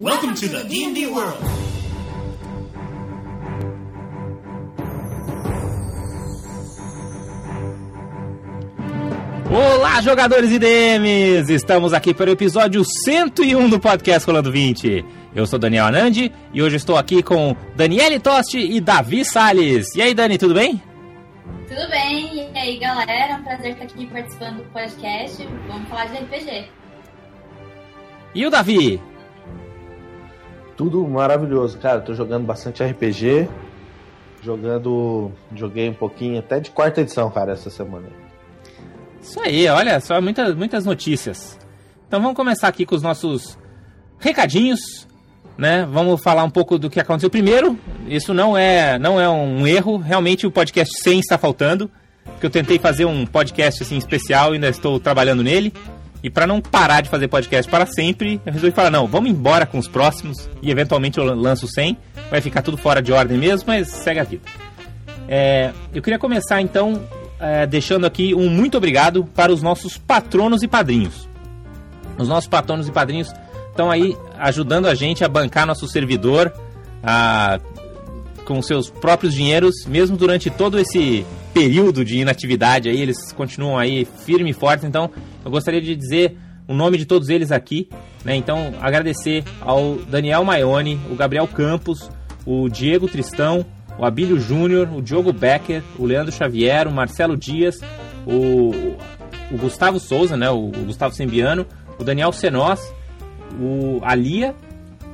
Welcome to the D&D world. Olá, jogadores e DMs! Estamos aqui para o episódio 101 do podcast Rolando 20. Eu sou Daniel Anandi e hoje estou aqui com Daniele Tosti e Davi Salles. E aí, Dani, tudo bem? Tudo bem? E aí, galera? É um prazer estar aqui participando do podcast. Vamos falar de RPG. E o Davi? Tudo maravilhoso, cara. Tô jogando bastante RPG. Jogando. Joguei um pouquinho até de quarta edição, cara, essa semana. Isso aí, olha só, muitas, muitas notícias. Então vamos começar aqui com os nossos recadinhos, né? Vamos falar um pouco do que aconteceu primeiro. Isso não é, não é um erro, realmente o podcast 100 está faltando, porque eu tentei fazer um podcast assim especial e ainda estou trabalhando nele. E para não parar de fazer podcast para sempre, eu resolvi falar: não, vamos embora com os próximos e eventualmente eu lanço 100. Vai ficar tudo fora de ordem mesmo, mas segue a vida. É, eu queria começar então é, deixando aqui um muito obrigado para os nossos patronos e padrinhos. Os nossos patronos e padrinhos estão aí ajudando a gente a bancar nosso servidor a, com seus próprios dinheiros, mesmo durante todo esse período de inatividade aí, eles continuam aí firme e forte. Então, eu gostaria de dizer o nome de todos eles aqui, né? Então, agradecer ao Daniel Maione, o Gabriel Campos, o Diego Tristão, o Abílio Júnior, o Diogo Becker, o Leandro Xavier, o Marcelo Dias, o, o Gustavo Souza, né? O, o Gustavo Sembiano, o Daniel Senós, o Alia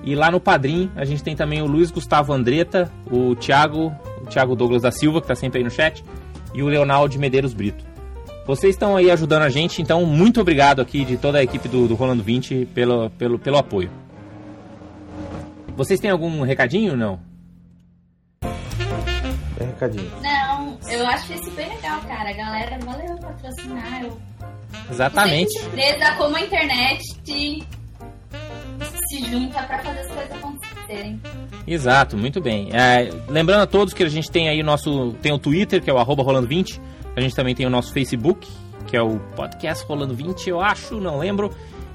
e lá no Padrim a gente tem também o Luiz Gustavo Andretta, o Thiago, o Thiago Douglas da Silva, que está sempre aí no chat, e o Leonardo de Medeiros Brito. Vocês estão aí ajudando a gente, então muito obrigado aqui de toda a equipe do, do Rolando 20 pelo, pelo, pelo apoio. Vocês têm algum recadinho ou não? Tem recadinho. Não, eu acho isso bem legal, cara. Galera, valeu patrocinar. Eu Exatamente. surpresa como a internet se, se junta pra fazer as coisas acontecerem. Exato, muito bem. É, lembrando a todos que a gente tem aí o nosso. Tem o Twitter, que é o arroba Rolando20. A gente também tem o nosso Facebook, que é o podcast Rolando20, eu acho, não lembro.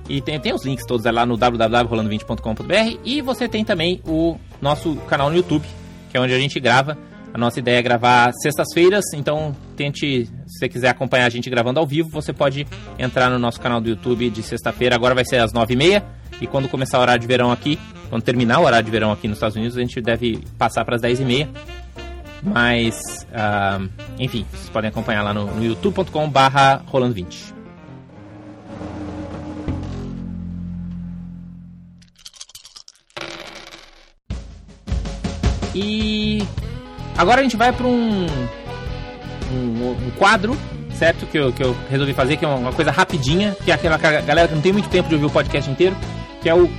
E tem, tem os links todos lá no www.rolando20.com.br. E você tem também o nosso canal no YouTube, que é onde a gente grava. A nossa ideia é gravar sextas-feiras, então tente, se você quiser acompanhar a gente gravando ao vivo, você pode entrar no nosso canal do YouTube de sexta-feira. Agora vai ser às nove e meia. E quando começar o horário de verão aqui, quando terminar o horário de verão aqui nos Estados Unidos, a gente deve passar para as 10 e meia. Mas, ah, enfim, vocês podem acompanhar lá no, no youtube.com barra rolando20. E agora a gente vai para um, um, um quadro, certo? Que eu, que eu resolvi fazer, que é uma, coisa rapidinha, que é aquela galera que não tem muito tempo de ouvir o podcast inteiro, que é o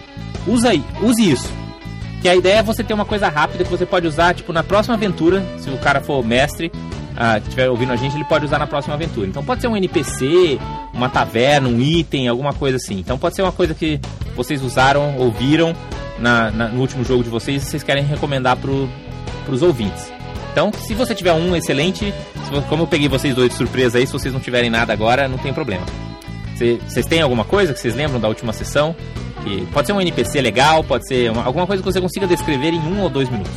usa aí, use isso. Que a ideia é você ter uma coisa rápida que você pode usar, tipo, na próxima aventura, se o cara for mestre, ah, que estiver ouvindo a gente, ele pode usar na próxima aventura. Então pode ser um NPC, uma taverna, um item, alguma coisa assim. Então pode ser uma coisa que vocês usaram, ouviram na, na- no último jogo de vocês e vocês querem recomendar pro, pros ouvintes. Então, se você tiver um excelente, como eu peguei vocês dois de surpresa aí, se vocês não tiverem nada agora, não tem problema. Cê- Vocês têm alguma coisa que vocês lembram da última sessão? Que pode ser um NPC legal, pode ser uma- alguma coisa que você consiga descrever em um ou dois minutos.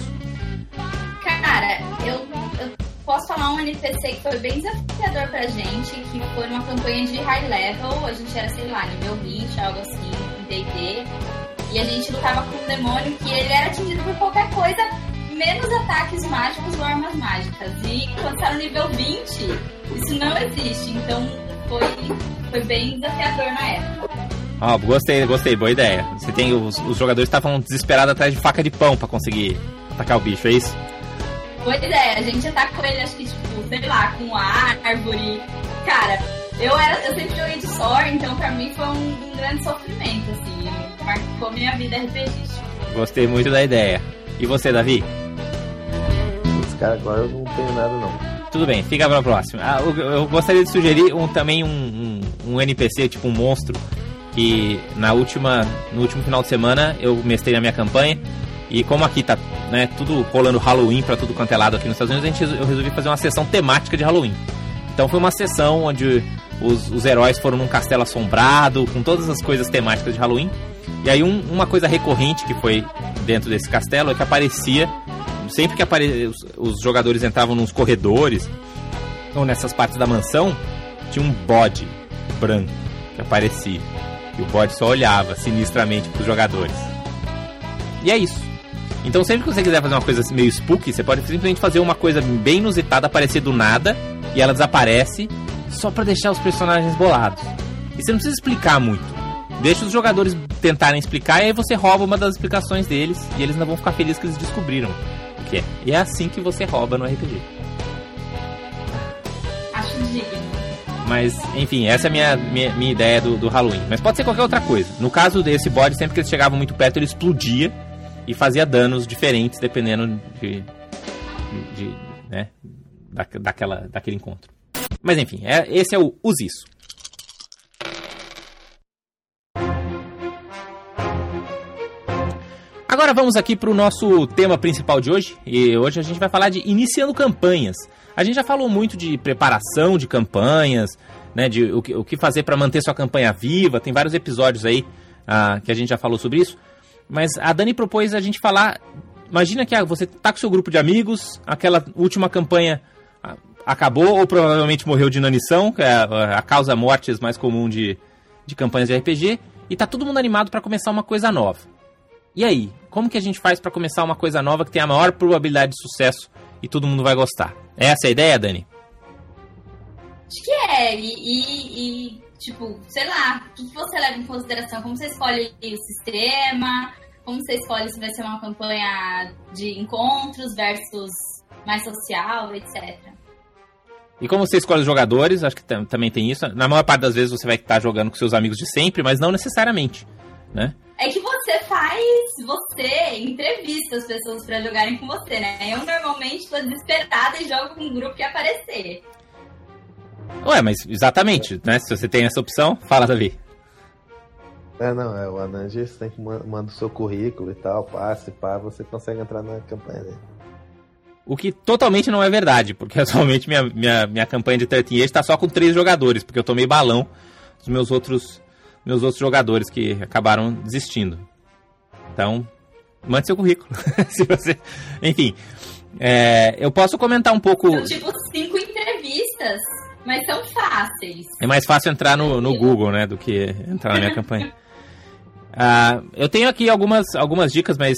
Cara, eu, posso falar um NPC que foi bem desafiador pra gente, que foi uma campanha de high level, a gente era, sei lá, nível 20, algo assim, em D&D, e a gente lutava com um demônio que ele era atingido por qualquer coisa, menos ataques mágicos ou armas mágicas. E quando no nível 20, isso não existe, então foi, foi bem desafiador na época. Ó, gostei, gostei, boa ideia. Você tem os, os jogadores estavam desesperados atrás de faca de pão pra conseguir atacar o bicho, é isso? Boa ideia, a gente atacou ele, acho que, tipo, sei lá, com árvore. Cara, eu, era, eu sempre joguei de Sor, então pra mim foi um, um grande sofrimento, assim. Marcou minha vida RPGística. Gostei muito da ideia. E você, Davi? Esse cara agora eu não tenho nada não. Tudo bem, fica pra próxima. Ah, eu, eu gostaria de sugerir um, também um, um, um NPC, tipo um monstro, que na última, no último final de semana eu mestrei na minha campanha. E como aqui tá né, tudo rolando Halloween pra tudo quanto é lado aqui nos Estados Unidos, a gente, eu resolvi fazer uma sessão temática de Halloween. Então foi uma sessão onde os, os heróis foram num castelo assombrado, com todas as coisas temáticas de Halloween. E aí um, uma coisa recorrente que foi dentro desse castelo é que aparecia, sempre que apare... os, os jogadores entravam nos corredores ou nessas partes da mansão, tinha um bode branco que aparecia. E o bode só olhava sinistramente para os jogadores. E é isso. Então sempre que você quiser fazer uma coisa meio spooky, você pode simplesmente fazer uma coisa bem inusitada aparecer do nada e ela desaparece só para deixar os personagens bolados. E você não precisa explicar muito. Deixa os jogadores tentarem explicar e aí você rouba uma das explicações deles e eles não vão ficar felizes que eles descobriram o que é. E é assim que você rouba no RPG. Mas, enfim, essa é a minha, minha, minha ideia do, do Halloween. Mas pode ser qualquer outra coisa. No caso desse bode, sempre que eles chegavam muito perto, ele explodia e fazia danos diferentes dependendo de, de, de né, da, daquela, daquele encontro. Mas enfim, é, esse é o Use Isso. Agora vamos aqui para o nosso tema principal de hoje. E hoje a gente vai falar de iniciando campanhas. A gente já falou muito de preparação de campanhas, né, de o que, o que fazer para manter sua campanha viva. Tem vários episódios aí ah, que a gente já falou sobre isso. Mas a Dani propôs a gente falar. Imagina que ah, você tá com seu grupo de amigos, aquela última campanha ah, acabou ou provavelmente morreu de inanição, que é a, causa mortes mais comum de, de campanhas de RPG, e tá todo mundo animado para começar uma coisa nova. E aí, como que a gente faz para começar uma coisa nova que tem a maior probabilidade de sucesso e todo mundo vai gostar? Essa é a ideia, Dani? Acho que é, e, e, e tipo, sei lá, o que você leva em consideração? Como você escolhe o sistema? Como você escolhe se vai ser uma campanha de encontros versus mais social, etc. E como você escolhe os jogadores, acho que também tem isso. Na maior parte das vezes você vai estar jogando com seus amigos de sempre, mas não necessariamente, né? É que você faz, você entrevista as pessoas para jogarem com você, né? Eu normalmente tô desesperada e jogo com um grupo que aparecer. Ué, mas exatamente, né? Se você tem essa opção, fala, Davi. É, não, é o Anand, você tem que mandar o seu currículo e tal, passe, pá, você consegue entrar na campanha dele. O que totalmente não é verdade, porque atualmente minha, minha, minha campanha de 13 Years está só com três jogadores, porque eu tomei balão dos meus outros, meus outros jogadores que acabaram desistindo. Então, mande seu currículo. Se você... Enfim, é, eu posso comentar um pouco. São tipo cinco entrevistas, mas são fáceis. É mais fácil entrar no, no Google, né, do que entrar na minha campanha. Uh, eu tenho aqui algumas, algumas dicas, mas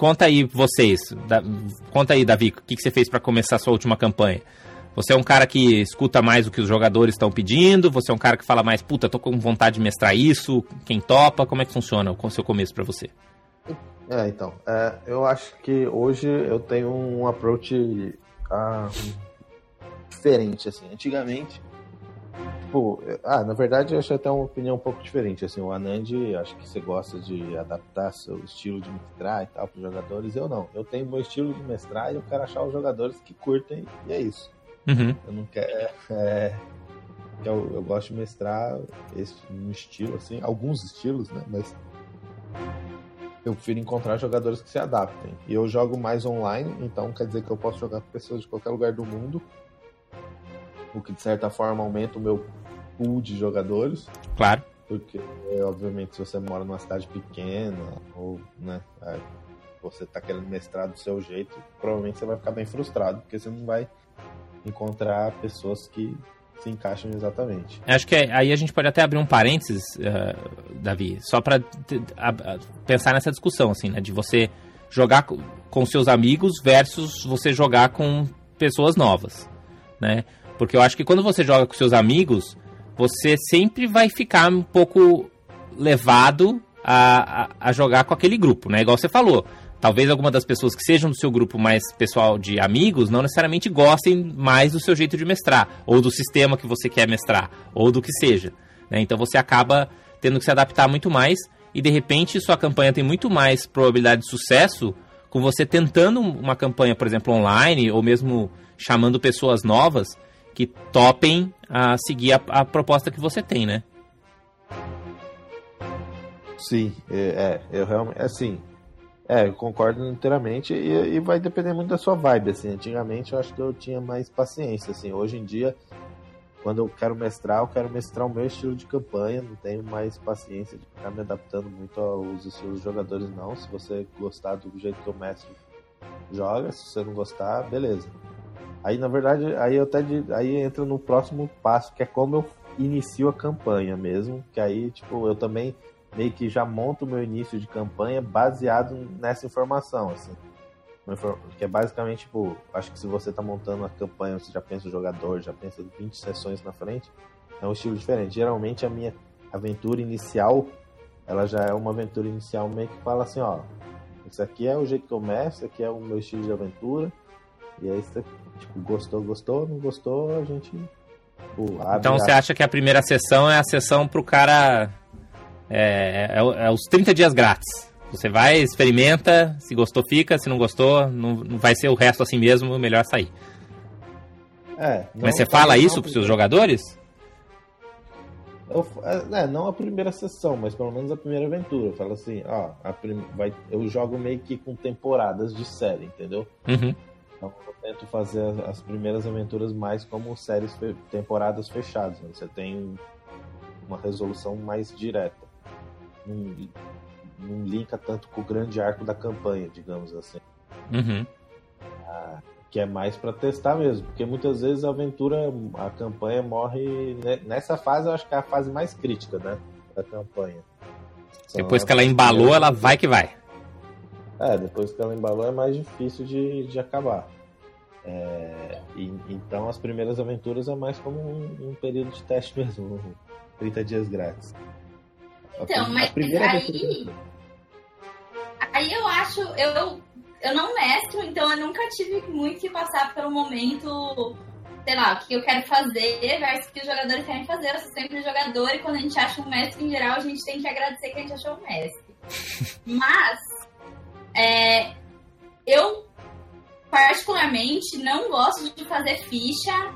Conta aí vocês, da, conta aí, Davi, o que, que você fez para começar a sua última campanha? Você é um cara que escuta mais o que os jogadores estão pedindo? Você é um cara que fala mais, puta, tô com vontade de mestrar isso? Quem topa? Como é que funciona o seu começo para você? É, então, é, eu acho que hoje eu tenho um approach ah, diferente, assim. Antigamente, Tipo, ah, na verdade eu acho até uma opinião um pouco diferente. Assim, o Anand, acho que você gosta de adaptar seu estilo de mestrar e tal para os jogadores. Eu não. Eu tenho meu estilo de mestrar e eu quero achar os jogadores que curtem e é isso. Uhum. Eu não quero. É, eu, eu gosto de mestrar esse um estilo, assim, alguns estilos, né? Mas eu prefiro encontrar jogadores que se adaptem. E eu jogo mais online, então quer dizer que eu posso jogar com pessoas de qualquer lugar do mundo o que de certa forma aumenta o meu pool de jogadores. Claro. Porque, obviamente, se você mora numa cidade pequena ou, né, é, você tá querendo mestrar do seu jeito, provavelmente você vai ficar bem frustrado, porque você não vai encontrar pessoas que se encaixam exatamente. Acho que é, aí a gente pode até abrir um parênteses, uh, Davi, só para pensar nessa discussão, assim, né, de você jogar com seus amigos versus você jogar com pessoas novas, né? Porque eu acho que quando você joga com seus amigos, você sempre vai ficar um pouco levado a, a, a, jogar com aquele grupo, né? Igual você falou. Talvez alguma das pessoas que sejam do seu grupo mais pessoal de amigos não necessariamente gostem mais do seu jeito de mestrar, ou do sistema que você quer mestrar, ou do que seja. Né? Então você acaba tendo que se adaptar muito mais e de repente sua campanha tem muito mais probabilidade de sucesso com você tentando uma campanha, por exemplo, online, ou mesmo chamando pessoas novas que topem a seguir a, a proposta que você tem, né? Sim, é, é eu realmente, assim, é, eu concordo inteiramente e, e, vai depender muito da sua vibe, assim, antigamente eu acho que eu tinha mais paciência, assim, hoje em dia quando eu quero mestrar, eu quero mestrar o meu estilo de campanha, não tenho mais paciência de ficar me adaptando muito aos estilos dos jogadores, não. Se você gostar do jeito que eu mestro, joga. Se você não gostar, beleza. Aí, na verdade, aí eu até aí entra no próximo passo, que é como eu inicio a campanha mesmo, que aí, tipo, eu também meio que já monto o meu início de campanha baseado nessa informação, assim. Que é basicamente, tipo, acho que se você tá montando a campanha, você já pensa o jogador, já pensa 20 sessões na frente, é um estilo diferente. Geralmente a minha aventura inicial, ela já é uma aventura inicial meio que fala assim, ó, isso aqui é o jeito que eu mestro, aqui é o meu estilo de aventura, e aí você, tipo, gostou, gostou, não gostou, a gente Tipo, então você acha que a primeira sessão é a sessão pro cara. É, é, é, os 30 dias grátis. Você vai, experimenta, se gostou, fica, se não gostou, não, não vai ser o resto assim mesmo, melhor sair. É, Mas você fala isso pros seus jogadores? Eu, é, é, não a primeira sessão, mas pelo menos a primeira aventura. Eu falo assim, ó, prim, vai, eu jogo meio que com temporadas de série, entendeu? Uhum. Então eu tento fazer as primeiras aventuras mais como séries, temporadas fechadas. Né? Você tem uma resolução mais direta. Não, não linka tanto com o grande arco da campanha, digamos assim. Uhum. Ah, que é mais para testar mesmo, porque muitas vezes a aventura, a campanha morre nessa fase. Eu acho que é a fase mais crítica, né, da campanha. Depois que ela embalou, ela vai que vai. É, depois que ela embalou é mais difícil de, de acabar. É, e, então as primeiras aventuras é mais como um, um, período de teste mesmo, 30 dias grátis. Então, a, mas aí. Aí eu acho. Eu, eu não mestro, então eu nunca tive muito que passar pelo momento. Sei lá, o que eu quero fazer versus o que os jogadores querem fazer. Eu sou sempre jogador e quando a gente acha um mestre em geral, a gente tem que agradecer que a gente achou um mestre. Mas é, eu, particularmente, não gosto de fazer ficha,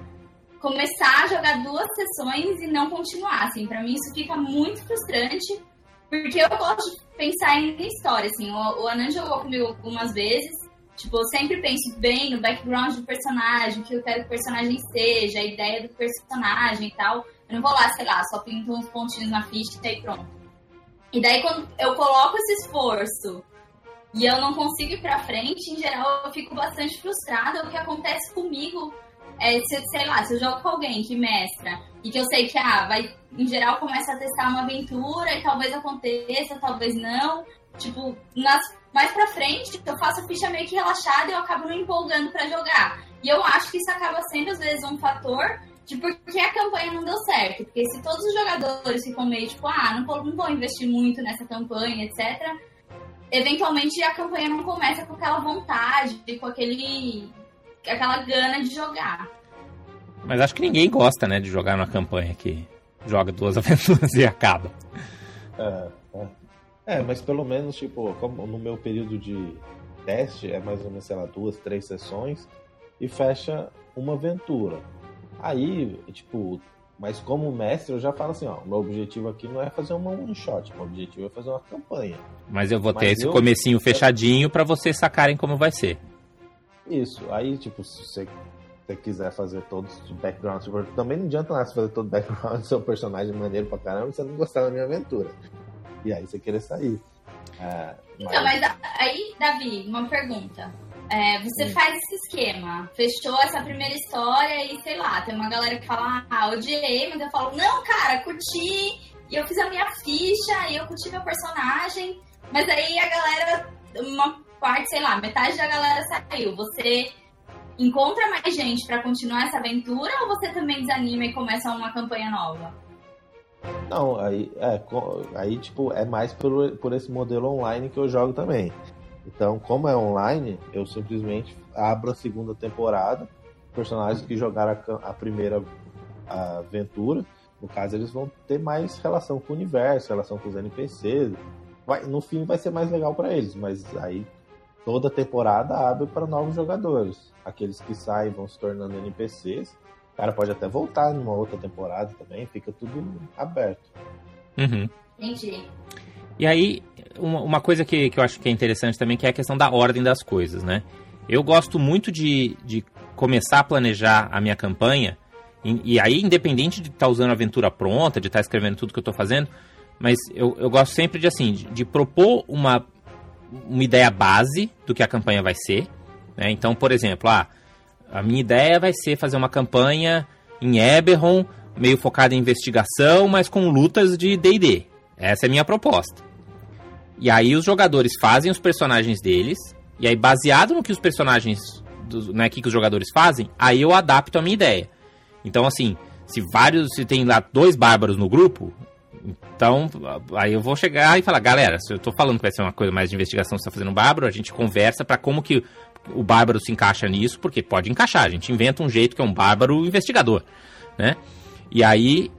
começar a jogar duas sessões e não continuar. Assim, para mim isso fica muito frustrante, porque eu gosto de pensar em história. Assim, o, o Anan jogou comigo algumas vezes. Tipo, eu sempre penso bem no background do personagem, o que eu quero que o personagem seja, a ideia do personagem e tal. Eu não vou lá, sei lá, só pinto uns pontinhos na ficha e pronto. E daí, quando eu coloco esse esforço e eu não consigo ir pra frente, em geral eu fico bastante frustrada. O que acontece comigo é, se, sei lá, se eu jogo com alguém que mestra e que eu sei que, ah, vai, em geral começa a testar uma aventura e talvez aconteça, talvez não. Tipo, nas, mais pra frente, eu faço ficha meio que relaxada e eu acabo me empolgando para jogar. E eu acho que isso acaba sendo, às vezes, um fator de porque a campanha não deu certo. Porque se todos os jogadores ficam meio tipo, ah, não não vou investir muito nessa campanha, etc eventualmente a campanha não começa com aquela vontade, com aquele aquela gana de jogar. Mas acho que ninguém gosta, né, de jogar numa campanha que joga duas aventuras e acaba. É, é. é, mas pelo menos, tipo, como no meu período de teste, é mais ou menos, sei lá, duas, três sessões e fecha uma aventura. Aí, tipo, mas como mestre, eu já falo assim, ó, meu objetivo aqui não é fazer uma one shot, meu objetivo é fazer uma campanha. Mas eu vou Mas ter esse eu... comecinho fechadinho para vocês sacarem como vai ser. Isso. Aí, tipo, se você, você quiser fazer todos os backgrounds, tipo, também não adianta nada fazer todo o background do seu personagem maneiro pra caramba, você não gostar da minha aventura. E aí você querer sair. É, mas... Então, mas aí, Davi, uma pergunta. É, você hum. faz esse esquema, fechou essa primeira história e sei lá, tem uma galera que fala, ah, odiei, mas eu falo, não, cara, curti, e eu fiz a minha ficha, e eu curti meu personagem, mas aí a galera, uma parte, sei lá, metade da galera saiu. Você encontra mais gente para continuar essa aventura ou você também desanima e começa uma campanha nova? Não, aí, é, aí tipo, é mais por, por esse modelo online que eu jogo também. Então, como é online, eu simplesmente abro a segunda temporada. Personagens que jogaram a, a primeira aventura, no caso, eles vão ter mais relação com o universo, relação com os NPCs. Vai, no fim, vai ser mais legal para eles, mas aí toda temporada abre para novos jogadores. Aqueles que saem vão se tornando NPCs. O cara pode até voltar numa outra temporada também, fica tudo aberto. Uhum. Entendi. E aí, uma, uma coisa que, que eu acho que é interessante também, que é a questão da ordem das coisas, né? Eu gosto muito de, de começar a planejar a minha campanha E, e aí, independente de estar tá usando a aventura pronta, de estar tá escrevendo tudo que eu estou fazendo, mas eu, eu gosto sempre de assim, de, de, propor uma, uma ideia base do que a campanha vai ser. Né? Então, por exemplo, ah, a minha ideia vai ser fazer uma campanha em Eberron, meio focada em investigação, mas com lutas de D&D. Essa é a minha proposta. E aí os jogadores fazem os personagens deles, e aí baseado no que os personagens, do, né, que os jogadores fazem, aí eu adapto a minha ideia. Então assim, se vários, se tem lá dois bárbaros no grupo, então aí eu vou chegar e falar, galera, se eu tô falando que vai ser uma coisa mais de investigação, você tá fazendo bárbaro, a gente conversa para como que o bárbaro se encaixa nisso, porque pode encaixar, a gente inventa um jeito que é um bárbaro investigador, né? E aí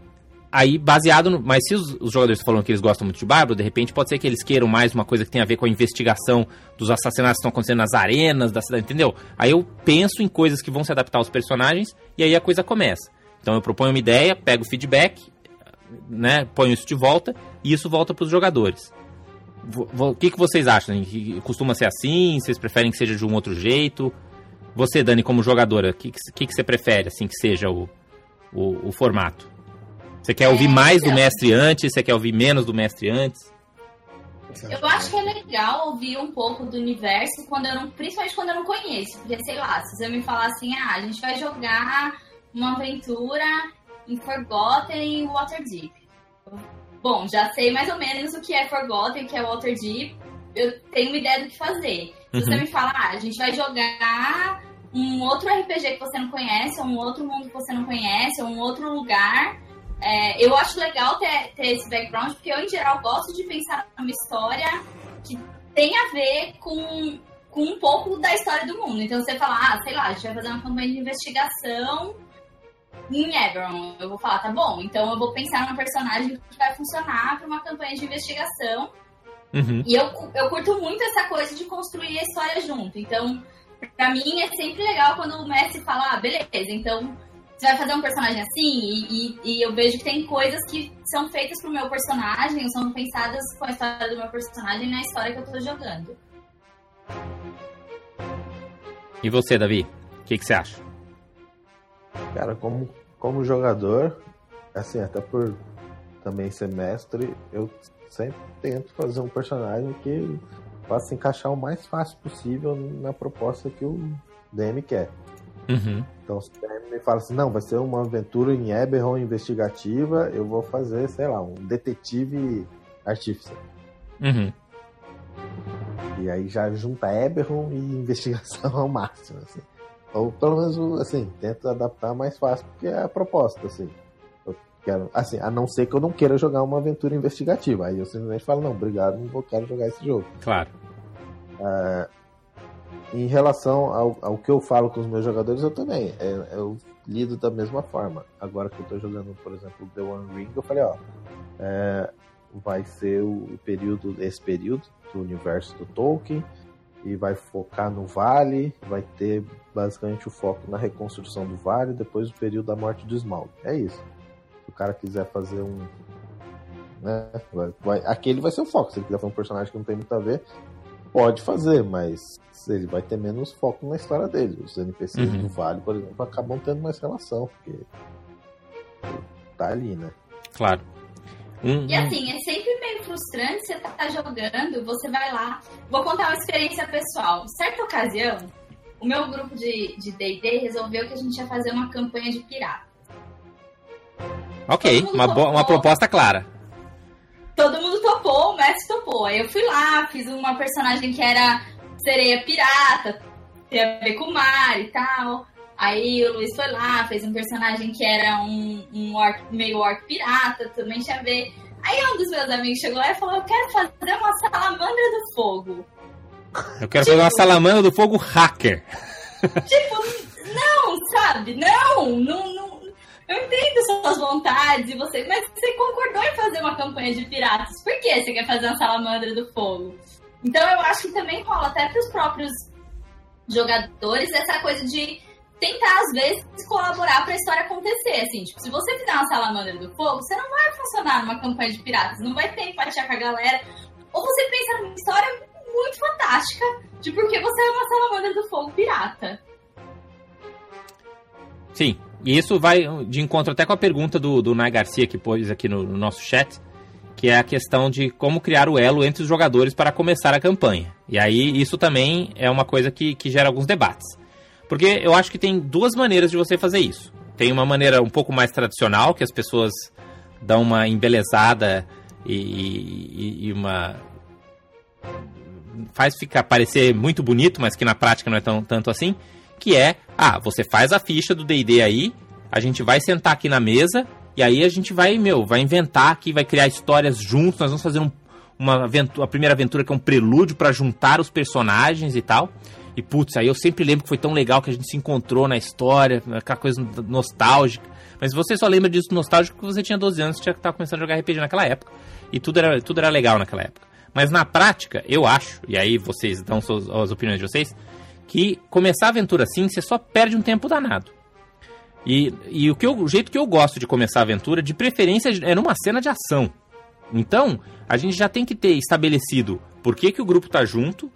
aí baseado no. Mas se os, os, jogadores falam que eles gostam muito de Bárbaro, de repente pode ser que eles queiram mais uma coisa que tem a ver com a investigação dos assassinatos que estão acontecendo nas arenas da cidade, entendeu? Aí eu penso em coisas que vão se adaptar aos personagens e aí a coisa começa. Então eu proponho uma ideia, pego o feedback, né, ponho isso de volta e isso volta para os jogadores. O que, que vocês acham? Costuma ser assim? Vocês preferem que seja de um outro jeito? Você, Dani, como jogadora, o que, que, que você prefere assim que seja o, o, o formato? Você quer ouvir é, mais do mestre antes? Você quer ouvir menos do mestre antes? Eu acho que é legal ouvir um pouco do universo, quando eu não, principalmente quando eu não conheço. Porque, sei lá, se você me falar assim, ah, a gente vai jogar uma aventura em Forgotten e Waterdeep. Bom, já sei mais ou menos o que é Forgotten, o que é Waterdeep. Eu tenho uma ideia do que fazer. Se uhum. você me falar, ah, a gente vai jogar um outro RPG que você não conhece, ou um outro mundo que você não conhece, ou um outro lugar, é, eu acho legal ter, ter esse background, porque eu, em geral, gosto de pensar numa história que tem a ver com, com um pouco da história do mundo. Então, você fala, ah, sei lá, a gente vai fazer uma campanha de investigação em Eberron. Eu vou falar, tá bom, então eu vou pensar num personagem que vai funcionar para uma campanha de investigação. Uhum. E eu, eu curto muito essa coisa de construir a história junto. Então, pra mim é sempre legal quando o mestre fala, ah, beleza, então você vai fazer um personagem assim, e, e, e, eu vejo que tem coisas que são feitas pro meu personagem, ou são pensadas com a história do meu personagem na história que eu tô jogando. E você, Davi? O que, que você acha? Cara, como, como jogador, assim, até por também ser mestre, eu sempre tento fazer um personagem que possa se encaixar o mais fácil possível na proposta que o DM quer. Uhum. Então, se o me fala assim, não, vai ser uma aventura em Eberron investigativa, eu vou fazer, sei lá, um detetive artífice. Uhum. E aí já junta Eberron e investigação ao máximo, assim. Ou pelo menos, assim, tento adaptar mais fácil, porque é a proposta, assim. Eu quero, assim, a não ser que eu não queira jogar uma aventura investigativa. Aí eu simplesmente falo, não, obrigado, não vou quero jogar esse jogo. Claro. Uh, em relação ao, ao que eu falo com os meus jogadores, eu também. Eu, é, eu lido da mesma forma. Agora que eu tô jogando, por exemplo, The One Ring, eu falei, ó, é, vai ser o período, esse período do universo do Tolkien e vai focar no vale, vai ter basicamente o foco na reconstrução do vale depois do período da morte do Smaug. É isso. Se o cara quiser fazer um. Né, vai, vai, aquele vai ser o foco. Se ele quiser fazer um personagem que não tem muito a ver, pode fazer, mas ele vai ter menos foco na história dele. Os NPCs uhum. do Vale, por exemplo, acabam tendo mais relação, porque tá ali, né? Claro. E assim, é sempre frustrante você tá jogando, você vai lá. Vou contar uma experiência pessoal. Certa ocasião, o meu grupo de D&D resolveu que a gente ia fazer uma campanha de pirata. Ok, uma, uma proposta clara. Todo mundo topou, o mestre topou. Aí eu fui lá, fiz uma personagem que era sereia pirata, tem a ver com o mar e tal. Aí o Luiz foi lá, fez um personagem que era um, um orc, meio orc pirata, também tinha a ver. Aí um dos meus amigos chegou lá e falou: Eu quero fazer uma salamandra do fogo. Eu quero tipo, fazer uma tipo- salamandra do fogo hacker. Tipo, não, sabe? Não, não, não. Eu entendo suas vontades e você, mas você concordou em fazer uma campanha de piratas. Por que você quer fazer uma salamandra do fogo? Então eu acho que também rola até para os próprios jogadores essa coisa de tentar, às vezes, colaborar para a história acontecer. Assim, tipo, se você fizer uma salamandra do fogo, você não vai funcionar numa campanha de piratas, não vai ter empatia com a galera. Ou você pensa numa história muito fantástica de porque você é uma salamandra do fogo pirata. Sim, E isso vai de encontro até com a pergunta do, do Nai Garcia que pôs aqui no, no nosso chat, que é a questão de como criar o elo entre os jogadores para começar a campanha. E aí isso também é uma coisa que, que gera alguns debates. Porque eu acho que tem duas maneiras de você fazer isso. Tem uma maneira um pouco mais tradicional, que as pessoas dão uma embelezada e, e, e uma. faz ficar parecer muito bonito, mas que na prática não é tão, tanto assim. Que é, ah, você faz a ficha do DD aí, a gente vai sentar aqui na mesa, e aí a gente vai, meu, vai inventar aqui, vai criar histórias juntos, nós vamos fazer um, uma aventura, a primeira aventura que é um prelúdio para juntar os personagens e tal. E putz, aí eu sempre lembro que foi tão legal que a gente se encontrou na história, aquela coisa nostálgica. Mas você só lembra disso nostálgico porque você tinha 12 anos, tinha que estar começando a jogar RPG naquela época. E tudo era, tudo era legal naquela época. Mas na prática, eu acho, e aí vocês dão suas, as opiniões de vocês, que começar a aventura assim, você só perde um tempo danado. E, e o, que eu, o jeito que eu gosto de começar a aventura, de preferência, é numa cena de ação. Então, a gente já tem que ter estabelecido por que, que o grupo tá junto,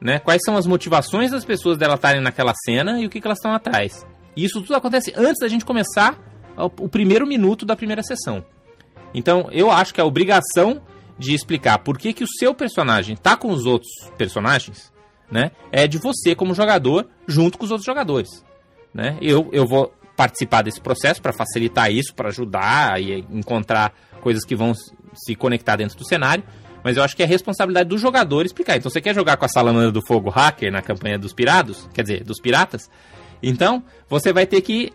né? Quais são as motivações das pessoas dela estarem naquela cena e o que, que elas estão atrás. E isso tudo acontece antes da gente começar o primeiro minuto da primeira sessão. Então, eu acho que a obrigação de explicar por que, que o seu personagem tá com os outros personagens, né? É de você como jogador junto com os outros jogadores, né? Eu, eu vou participar desse processo para facilitar isso, para ajudar e encontrar coisas que vão se conectar dentro do cenário. Mas eu acho que é responsabilidade do jogador explicar. Então, você quer jogar com a Salamandra do Fogo Hacker na campanha dos pirados? Quer dizer, dos piratas? Então, você vai ter que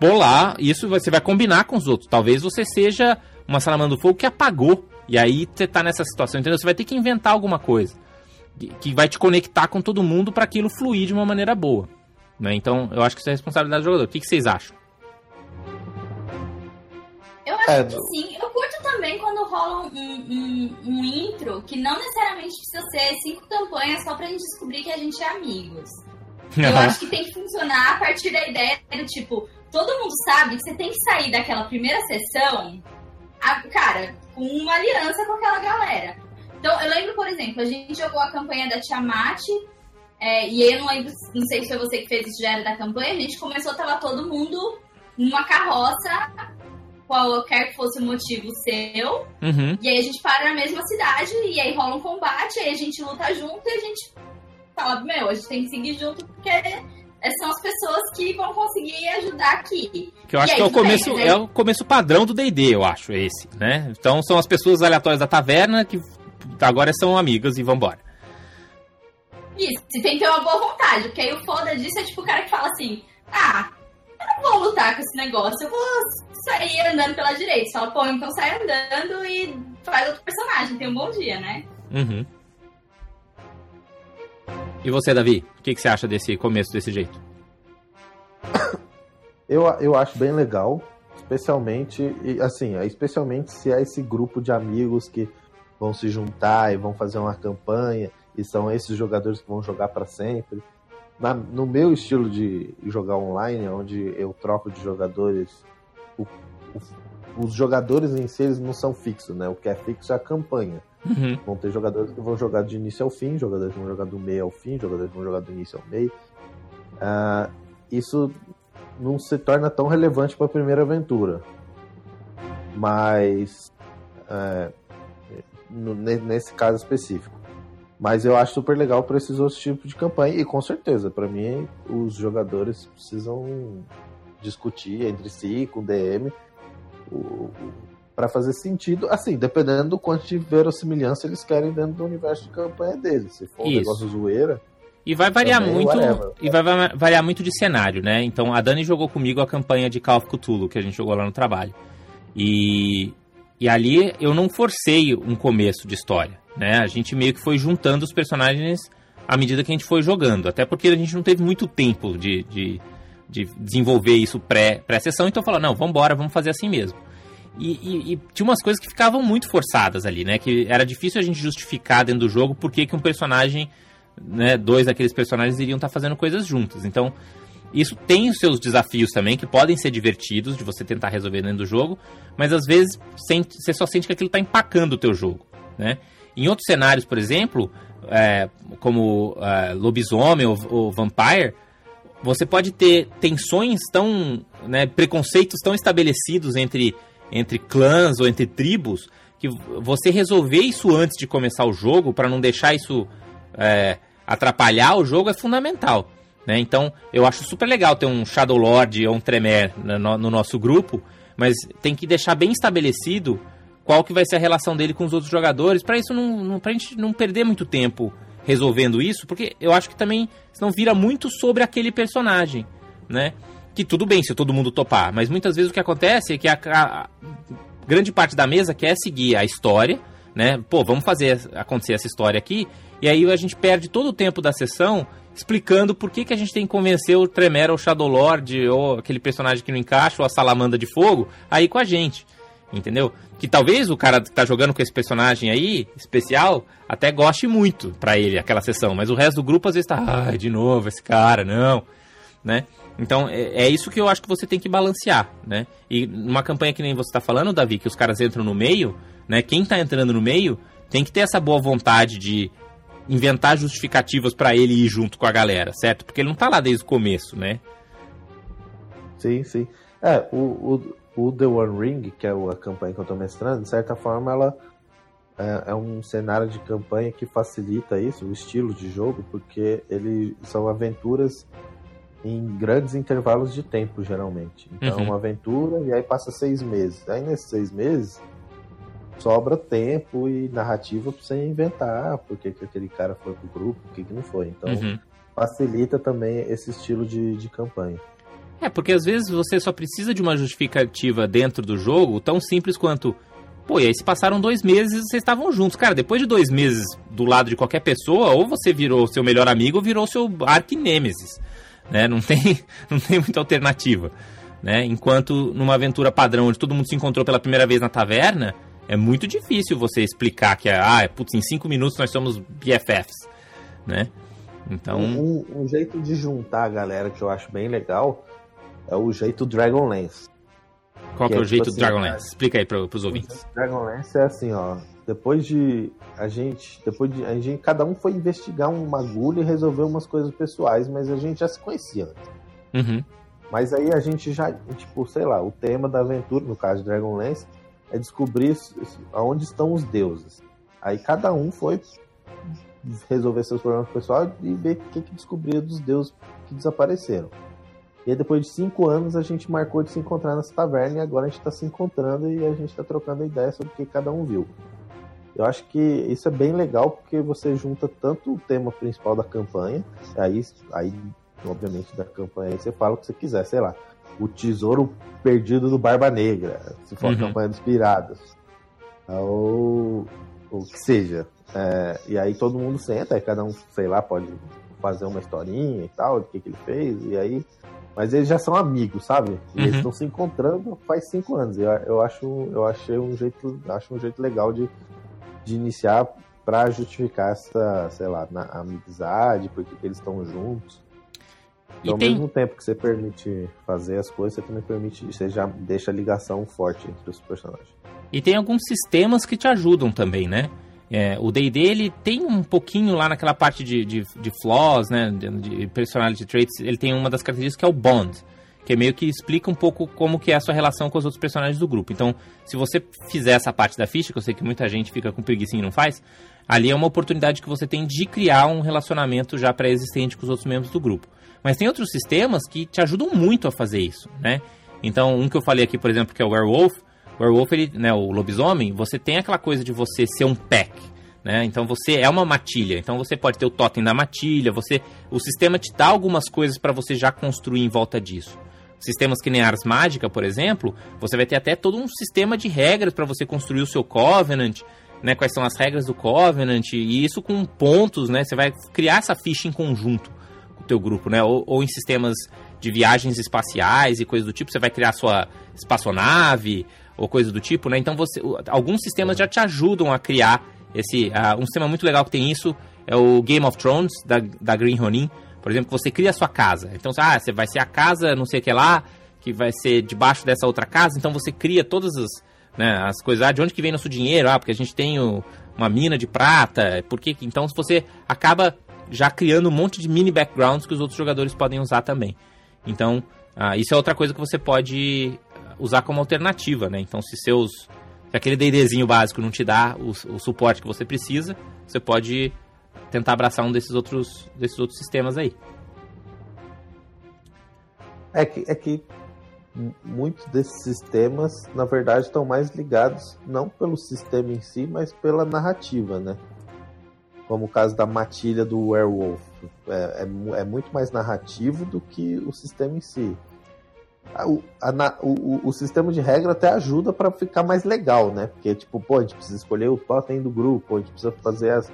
bolar isso, você vai combinar com os outros. Talvez você seja uma Salamandra do Fogo que apagou. E aí você tá nessa situação, entendeu? Você vai ter que inventar alguma coisa que vai te conectar com todo mundo para aquilo fluir de uma maneira boa. Né? Então, eu acho que isso é responsabilidade do jogador. O que, que vocês acham? Eu acho é, que sim. Eu curto também quando rola um, um, um, intro que não necessariamente precisa ser cinco campanhas só pra gente descobrir que a gente é amigos. Eu acho que tem que funcionar a partir da ideia do tipo, todo mundo sabe que você tem que sair daquela primeira sessão, a, cara, com uma aliança com aquela galera. Então, eu lembro, por exemplo, a gente jogou a campanha da Tiamat, é, e eu não lembro, não sei se foi você que fez isso já era da campanha, a gente começou, tava todo mundo numa carroça qualquer que fosse o motivo seu. Uhum. E aí a gente para na mesma cidade e aí rola um combate, aí a gente luta junto e a gente fala, meu, a gente tem que seguir junto porque são as pessoas que vão conseguir ajudar aqui. Que eu acho que é o começo, né? é o começo padrão do D&D, eu acho, esse, né? Então são as pessoas aleatórias da taverna que agora são amigas e vambora. Isso, e tem que ter uma boa vontade, porque aí o foda disso é tipo o cara que fala assim, ah, eu não vou lutar com esse negócio, eu vou sair andando pela direita. Fala, pô, então sai andando e faz outro personagem. Tem um bom dia, né? Uhum. E você, Davi? O que, que você acha desse começo desse jeito? Eu, eu acho bem legal, especialmente, assim, especialmente se é esse grupo de amigos que vão se juntar e vão fazer uma campanha e são esses jogadores que vão jogar para sempre. Na, no meu estilo de jogar online, onde eu troco de jogadores o, o, os jogadores em si eles não são fixos, né? O que é fixo é a campanha. Uhum. Vão ter jogadores que vão jogar de início ao fim, jogadores que vão jogar do meio ao fim, jogadores que vão jogar do início ao meio. Uh, isso não se torna tão relevante para a primeira aventura. Mas. Uh, no, nesse caso específico. Mas eu acho super legal para esses outros tipos de campanha. E com certeza, para mim, os jogadores precisam discutir entre si, com o DM, para fazer sentido, assim, dependendo do quanto de verossimilhança eles querem dentro do universo de campanha deles. Se for um Isso. negócio zoeira. E vai variar muito. Whatever. E vai variar muito de cenário, né? Então a Dani jogou comigo a campanha de Call of Cthulhu, que a gente jogou lá no trabalho. E, e ali eu não forcei um começo de história, né? A gente meio que foi juntando os personagens à medida que a gente foi jogando. Até porque a gente não teve muito tempo de, de de desenvolver isso pré-sessão, pré então falou, não, vamos embora, vamos fazer assim mesmo. E, e, e, tinha umas coisas que ficavam muito forçadas ali, né? Que era difícil a gente justificar dentro do jogo por que um personagem, né, dois daqueles personagens iriam estar tá fazendo coisas juntas. Então, isso tem os seus desafios também, que podem ser divertidos de você tentar resolver dentro do jogo, mas às vezes sente, você só sente que aquilo está empacando o teu jogo, né? Em outros cenários, por exemplo, é, como é, lobisomem ou, ou vampire, você pode ter tensões tão né, preconceitos tão estabelecidos entre, entre clãs ou entre tribos que você resolver isso antes de começar o jogo para não deixar isso é, atrapalhar o jogo é fundamental. Né? Então eu acho super legal ter um Shadow Lord ou um Tremere no, no nosso grupo, mas tem que deixar bem estabelecido qual que vai ser a relação dele com os outros jogadores, para isso não, não pra gente não perder muito tempo resolvendo isso, porque eu acho que também não vira muito sobre aquele personagem, né? Que tudo bem se todo mundo topar, mas muitas vezes o que acontece é que a, a grande parte da mesa quer seguir a história, né? Pô, vamos fazer acontecer essa história aqui, e aí a gente perde todo o tempo da sessão explicando por que, que a gente tem que convencer o Tremere ou o Shadow Lord ou aquele personagem que não encaixa ou a Salamanda de Fogo aí com a gente. Entendeu? Que talvez o cara que tá jogando com esse personagem aí, especial, até goste muito para ele aquela sessão, mas o resto do grupo às vezes tá, ai, de novo esse cara, não, né? Então é, é, isso que eu acho que você tem que balancear, né? E numa campanha que nem você tá falando, Davi, que os caras entram no meio, né? Quem tá entrando no meio tem que ter essa boa vontade de inventar justificativas para ele ir junto com a galera, certo? Porque ele não tá lá desde o começo, né? Sim, sim. É, o, o, o The One Ring, que é a campanha que eu estou mestrando, de certa forma ela é, é, um cenário de campanha que facilita isso, o estilo de jogo, porque ele são aventuras em grandes intervalos de tempo, geralmente. Então, uhum. uma aventura e aí passa seis meses. Aí, nesses seis meses, sobra tempo e narrativa para você inventar por que, que aquele cara foi pro grupo, por que, que não foi. Então, uhum. facilita também esse estilo de, de campanha. É, porque às vezes você só precisa de uma justificativa dentro do jogo tão simples quanto. Pô, e aí se passaram dois meses e vocês estavam juntos. Cara, depois de dois meses do lado de qualquer pessoa, ou você virou seu melhor amigo ou virou seu arquinêmesis. Né? Não, tem, não tem muita alternativa. Né? Enquanto numa aventura padrão onde todo mundo se encontrou pela primeira vez na taverna, é muito difícil você explicar que, ah, putz, em cinco minutos nós somos BFFs. Né? Então. Um, um jeito de juntar a galera que eu acho bem legal é o jeito Dragonlance. Qual que, é, é o tipo jeito assim, Dragonlance? Explica aí para os ouvintes. Dragonlance é assim, ó. Depois de a gente, depois de a gente, cada um foi investigar uma agulha e resolver umas coisas pessoais, mas a gente já se conhecia. Uhum. Mas aí a gente já, tipo, sei lá, o tema da aventura, no caso de Dragonlance, é descobrir aonde estão os deuses. Aí cada um foi resolver seus problemas pessoais e ver o que, que descobria dos deuses que desapareceram. E aí, depois de cinco anos, a gente marcou de se encontrar nessa taverna e agora a gente está se encontrando e a gente está trocando ideia sobre o que cada um viu. Eu acho que isso é bem legal porque você junta tanto o tema principal da campanha, aí, aí obviamente, da campanha aí você fala o que você quiser, sei lá, o tesouro perdido do Barba Negra, se for uhum. a campanha dos piratas, ou o que seja. É, e aí todo mundo senta, aí cada um, sei lá, pode fazer uma historinha e tal, do que, que ele fez, e aí mas eles já são amigos, sabe? E uhum. eles estão se encontrando faz cinco anos. Eu, eu acho, eu achei um jeito, acho um jeito legal de, de iniciar para justificar essa, sei lá, na, amizade, porque eles estão juntos. Então, ao tem... mesmo tempo que você permite fazer as coisas, você também permite, você já deixa a ligação forte entre os personagens. E tem alguns sistemas que te ajudam também, né? É, o D&D ele tem um pouquinho lá naquela parte de, de, de flaws, né, de, de, personality traits, ele tem uma das características que é o bond, que é meio que explica um pouco como que é a sua relação com os outros personagens do grupo. Então, se você fizer essa parte da ficha, que eu sei que muita gente fica com preguiça e não faz, ali é uma oportunidade que você tem de criar um relacionamento já pré-existente com os outros membros do grupo. Mas tem outros sistemas que te ajudam muito a fazer isso, né? Então, um que eu falei aqui, por exemplo, que é o Werewolf, Werewolf, ele, né, o lobisomem, você tem aquela coisa de você ser um pack. Né? Então você é uma matilha. Então você pode ter o totem da matilha. Você, o sistema te dá algumas coisas para você já construir em volta disso. Sistemas que nem Ars Mágica, por exemplo, você vai ter até todo um sistema de regras para você construir o seu Covenant, né? Quais são as regras do Covenant e isso com pontos, né? Você vai criar essa ficha em conjunto com o teu grupo, né? Ou, ou em sistemas de viagens espaciais e coisas do tipo, você vai criar sua espaçonave ou coisa do tipo, né? Então você, alguns sistemas já te ajudam a criar esse, uh, um sistema muito legal que tem isso é o Game of Thrones da, da Green Ronin, por exemplo, você cria a sua casa. Então, ah, você vai ser a casa, não sei o que lá, que vai ser debaixo dessa outra casa. Então você cria todas as, né, as coisas. Ah, de onde que vem nosso dinheiro? Ah, porque a gente tem o, uma mina de prata. Por que? Então você acaba já criando um monte de mini backgrounds que os outros jogadores podem usar também. Então Ah, isso é outra coisa que você pode usar como alternativa, né? Então, se seus se aquele D&Dzinho básico não te dá o, o, suporte que você precisa, você pode tentar abraçar um desses outros, desses outros sistemas aí. É que, é que muitos desses sistemas, na verdade, estão mais ligados não pelo sistema em si, mas pela narrativa, né? Como o caso da matilha do Werewolf. É, é, é muito mais narrativo do que o sistema em si. O, a, o, o, sistema de regra até ajuda para ficar mais legal, né? Porque, tipo, pô, a gente precisa escolher o totem do grupo, a gente precisa fazer as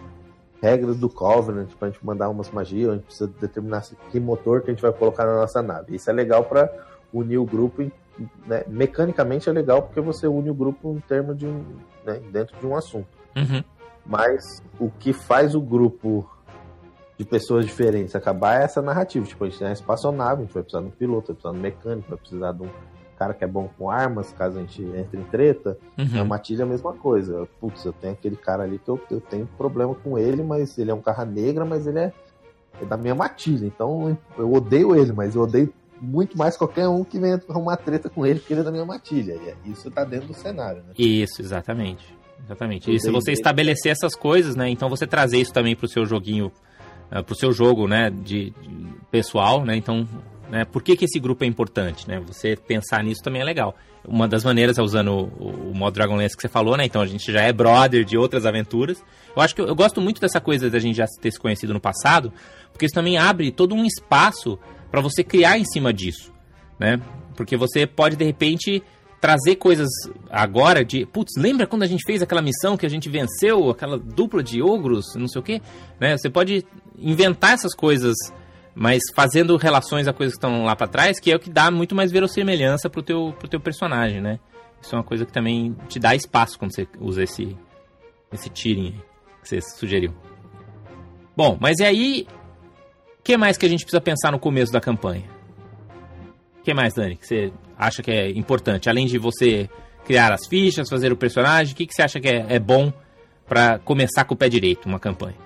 regras do Covenant pra gente mandar umas magias, a gente precisa determinar que motor que a gente vai colocar na nossa nave. Isso é legal para unir o grupo, né? mecanicamente é legal porque você une o grupo em termos de um, né? dentro de um assunto. Uhum. Mas o que faz o grupo de pessoas diferentes acabar é essa narrativa. Tipo, a gente tem uma espaçonave, a gente vai precisar de um piloto, vai precisar de um mecânico, vai precisar de um cara que é bom com armas, caso a gente entre em treta. Uhum. É uma tilha a mesma coisa. Putz, eu tenho aquele cara ali que eu, eu tenho problema com ele, mas ele é um carro negra, mas ele é, é da minha matilha. Então eu odeio ele, mas eu odeio muito mais qualquer um que venha arrumar treta com ele, porque ele é da minha matilha. E isso tá dentro do cenário, né? Isso, exatamente. Exatamente. E se você estabelecer essas coisas, né? Então você trazer isso também pro seu joguinho, uh, pro seu jogo, né? De, de pessoal, né? Então, né? Por que, que esse grupo é importante, né? Você pensar nisso também é legal. Uma das maneiras é usando o, o modo Dragonlance que você falou, né? Então a gente já é brother de outras aventuras. Eu acho que eu, eu gosto muito dessa coisa da gente já ter se conhecido no passado, porque isso também abre todo um espaço para você criar em cima disso, né? Porque você pode de repente trazer coisas agora de, putz, lembra quando a gente fez aquela missão que a gente venceu aquela dupla de ogros, não sei o quê, né? Você pode inventar essas coisas, mas fazendo relações a coisas que estão lá para trás, que é o que dá muito mais verossimilhança pro teu pro teu personagem, né? Isso é uma coisa que também te dá espaço quando você usa esse esse tiring que você sugeriu. Bom, mas e aí o que mais que a gente precisa pensar no começo da campanha? O que mais, Dani, que você acha que é importante? Além de você criar as fichas, fazer o personagem, o que, que você acha que é, é bom para começar com o pé direito uma campanha?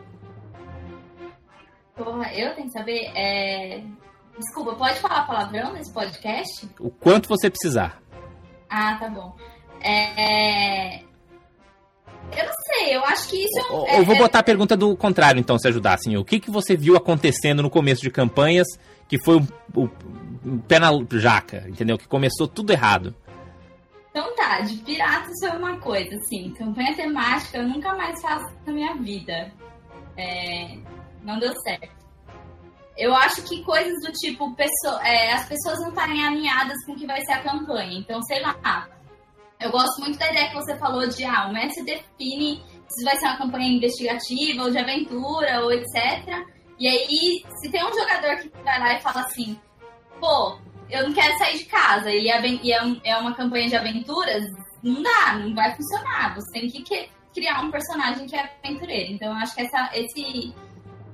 Porra, eu tenho que saber. É... Desculpa, pode falar palavrão nesse podcast? O quanto você precisar. Ah, tá bom. É... Eu não sei, eu acho que isso eu, é, eu vou botar a pergunta do contrário, então, se ajudar. Assim, o que, que você viu acontecendo no começo de campanhas que foi o, o, o pé na jaca, entendeu? Que começou tudo errado. Então tá, de piratas foi uma coisa, assim, campanha temática eu nunca mais faço na minha vida. É, não deu certo. Eu acho que coisas do tipo, pessoa, é, as pessoas não estarem alinhadas com o que vai ser a campanha. Então, sei lá, eu gosto muito da ideia que você falou de, ah, o mestre define se vai ser uma campanha investigativa ou de aventura ou etc. E aí, se tem um jogador que vai lá e fala assim, pô, eu não quero sair de casa e, é, é uma campanha de aventuras, não dá, não vai funcionar. Você tem que criar um personagem que é aventureiro. Então, eu acho que essa, esse,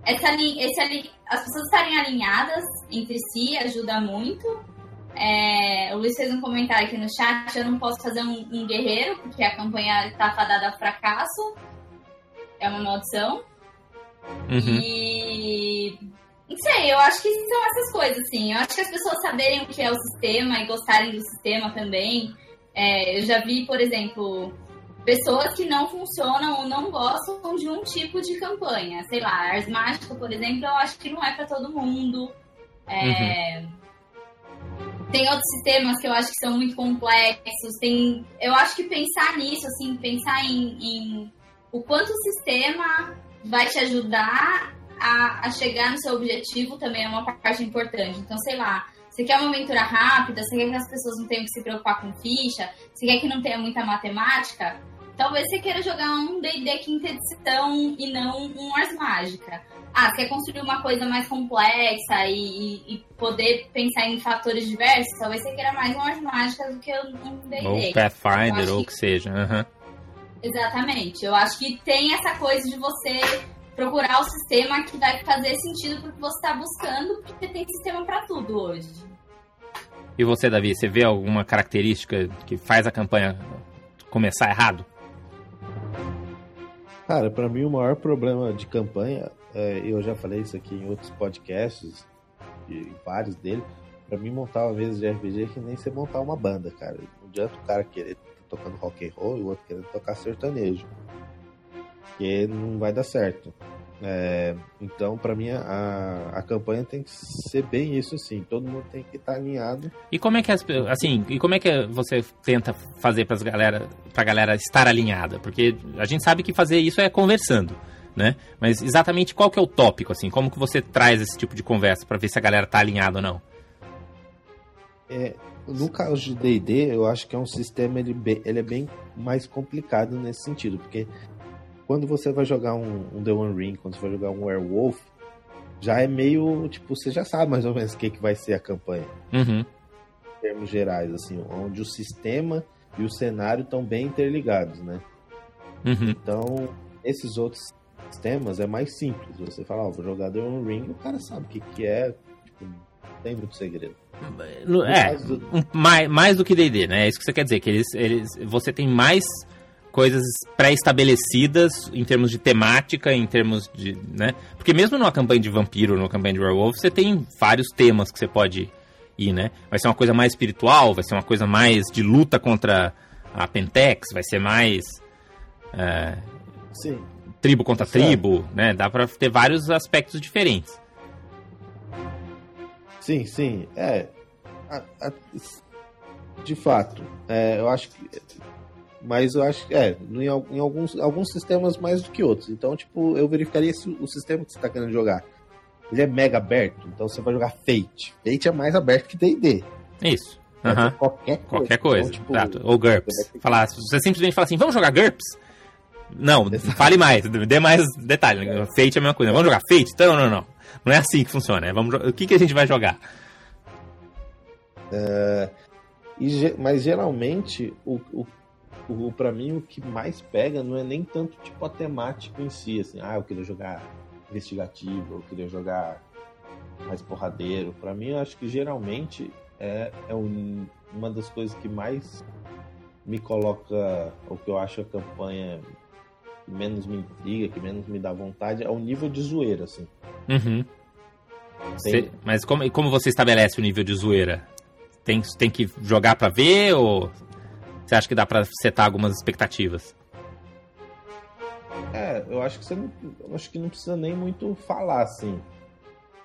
essa, esse, as pessoas estarem alinhadas entre si ajuda muito. É, o Luiz fez um comentário aqui no chat. Eu não posso fazer um, um guerreiro, porque a campanha está fadada a fracasso. É uma maldição. Uhum. E. Não sei, eu acho que são essas coisas, assim. Eu acho que as pessoas saberem o que é o sistema e gostarem do sistema também. É, eu já vi, por exemplo, pessoas que não funcionam ou não gostam de um tipo de campanha. Sei lá, Ars Mágica, por exemplo, eu acho que não é para todo mundo. É. Uhum tem outros sistemas que eu acho que são muito complexos. Tem, eu acho que pensar nisso, assim, pensar em, em o quanto o sistema vai te ajudar a, a, chegar no seu objetivo também é uma parte importante. Então, sei lá, você quer uma aventura rápida, você quer que as pessoas não tenham que se preocupar com ficha, você quer que não tenha muita matemática, talvez você queira jogar um D&D quinta edição e não um Ars Mágica ah, quer construir uma coisa mais complexa e, e, poder pensar em fatores diversos, talvez você queira mais umas mágicas do que um D&D. Ou Pathfinder, ou o que, que seja. Uhum. Exatamente. Eu acho que tem essa coisa de você procurar o sistema que vai fazer sentido pro que você está buscando, porque tem sistema para tudo hoje. E você, Davi, você vê alguma característica que faz a campanha começar errado? Cara, para mim o maior problema de campanha é, eu já falei isso aqui em outros podcasts, e vários deles. pra mim montar uma mesa de RPG é que nem você montar uma banda, cara. Não adianta o cara querer tocando rock and roll e o outro querendo tocar sertanejo. Porque não vai dar certo. É, então, para mim, a, a campanha tem que ser bem isso, assim. Todo mundo tem que estar tá alinhado. E como é que as, assim, e como é que você tenta fazer para galera, pra galera estar alinhada? Porque a gente sabe que fazer isso é conversando, né? Mas exatamente qual que é o tópico, assim? Como que você traz esse tipo de conversa para ver se a galera tá alinhada ou não? É, no caso de D&D, eu acho que é um sistema ele, ele é bem mais complicado nesse sentido, porque quando você vai jogar um, um The One Ring, quando você vai jogar um Werewolf, já é meio, tipo, você já sabe mais ou menos o que, que vai ser a campanha. Uhum. Em termos gerais, assim, onde o sistema e o cenário estão bem interligados, né? Uhum. Então, esses outros sistemas é mais simples. Você fala, ó, oh, vou jogar The One Ring, o cara sabe o que, que é, tipo, não tem muito segredo. É, mais, mais do que D&D, né? É isso que você quer dizer, que eles, eles, você tem mais coisas pré-estabelecidas em termos de temática, em termos de, né? Porque mesmo numa campanha de vampiro, numa campanha de werewolf, você tem vários temas que você pode ir, né? Vai ser uma coisa mais espiritual, vai ser uma coisa mais de luta contra a Pentex, vai ser mais é, Sim. tribo contra tribo, né? Dá para ter vários aspectos diferentes. Sim, sim, é. A, a, de fato, é, eu acho que mas eu acho que é, em, em, alguns, alguns sistemas mais do que outros. Então, tipo, eu verificaria se o sistema que você está querendo jogar ele é mega aberto. Então você vai jogar Fate. Fate é mais aberto que DD. Isso. Uhum. Qualquer coisa. Qualquer coisa. Então, tipo, Exato. Ou GURPS. Você, falar, você simplesmente fala assim, vamos jogar GURPS? Não, Exato. fale mais, dê mais detalhe. É. Fate é a mesma coisa. Vamos jogar Fate? Então, não, não. Não é assim que funciona. É, vamos, o que, que a gente vai jogar? Uh, e, mas geralmente o, o o, para mim, o que mais pega não é nem tanto tipo a temática em si, assim, ah, eu queria jogar investigativo, eu queria jogar mais porradeiro. Para mim, eu acho que geralmente é, é um, uma das coisas que mais me coloca, o que eu acho a campanha que menos me intriga, que menos me dá vontade, é o nível de zoeira, assim. Uhum. Mas como, como você estabelece o nível de zoeira? Tem, tem que jogar para ver ou você acha que dá para setar algumas expectativas? É, eu acho que você não, acho que não precisa nem muito falar assim.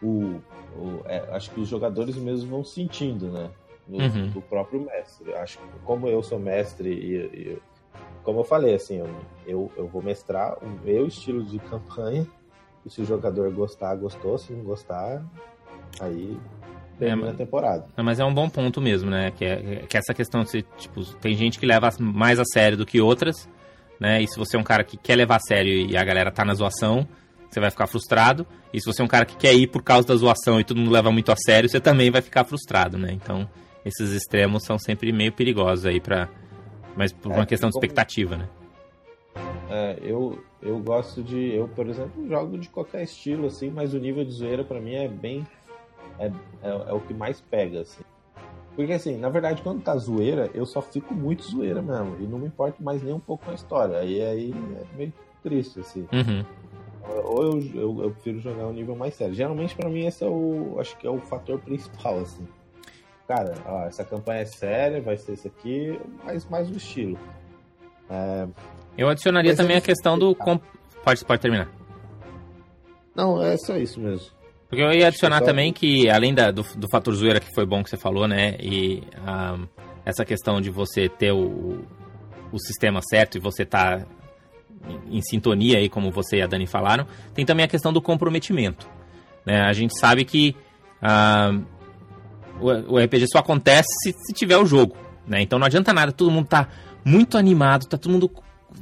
O, o é, acho que os jogadores mesmo vão sentindo, né? No, uhum. do próprio mestre. Acho que como eu sou mestre e, e como eu falei, assim, eu, eu, eu, vou mestrar o meu estilo de campanha. E se o jogador gostar, gostou. Se não gostar, aí termina é, a temporada. Mas é um bom ponto mesmo, né? Que é, que é essa questão de, tipo, tem gente que leva mais a sério do que outras, né? E se você é um cara que quer levar a sério e a galera tá na zoação, você vai ficar frustrado. E se você é um cara que quer ir por causa da zoação e todo mundo leva muito a sério, você também vai ficar frustrado, né? Então, esses extremos são sempre meio perigosos aí para mas por é, uma questão de expectativa, né? É, eu, eu gosto de. Eu, por exemplo, jogo de qualquer estilo, assim, mas o nível de zoeira para mim é bem é, é, é, o que mais pega, assim. Porque, assim, na verdade, quando tá zoeira, eu só fico muito zoeira mesmo. E não me importo mais nem um pouco com a história. Aí, aí é meio triste, assim. Uhum. Ou eu, eu, eu, prefiro jogar um nível mais sério. Geralmente, para mim, esse é o. Acho que é o fator principal, assim. Cara, ó, essa campanha é séria, vai ser isso aqui, mas mais o estilo. É... Eu adicionaria mas também a questão do. Comp... Pode, pode terminar. Não, é só isso mesmo. Porque eu ia adicionar também que, além da, do, do fator zoeira que foi bom que você falou, né? E um, essa questão de você ter o, o sistema certo e você tá em, em sintonia aí, como você e a Dani falaram, tem também a questão do comprometimento. Né? A gente sabe que uh, o, o, RPG só acontece se, se, tiver o jogo. Né? Então não adianta nada, todo mundo tá muito animado, tá todo mundo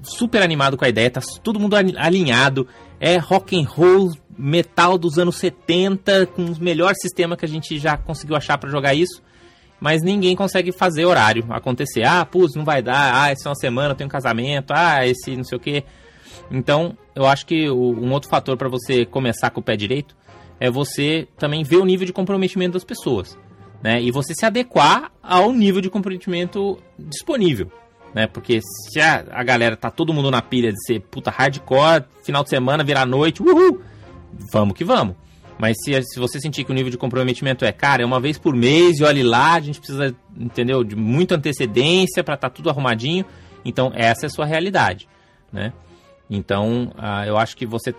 super animado com a ideia, tá todo mundo alinhado, é rock and roll metal dos anos 70, com os melhores sistemas que a gente já conseguiu achar para jogar isso. Mas ninguém consegue fazer horário acontecer. Ah, putz, não vai dar. Ah, essa é uma semana, eu tenho um casamento. Ah, esse não sei o que. Então, eu acho que o, um outro fator para você começar com o pé direito é você também ver o nível de comprometimento das pessoas. Né? E você se adequar ao nível de comprometimento disponível. Né? Porque se a, a galera tá todo mundo na pilha de ser puta hardcore, final de semana, virar noite, uhul! vamos que vamos. Mas se, se você sentir que o nível de comprometimento é, cara, é uma vez por mês e olhe lá, a gente precisa, entendeu, de muita antecedência para estar tá tudo arrumadinho. Então, essa é a sua realidade, né? Então, uh, eu acho que você...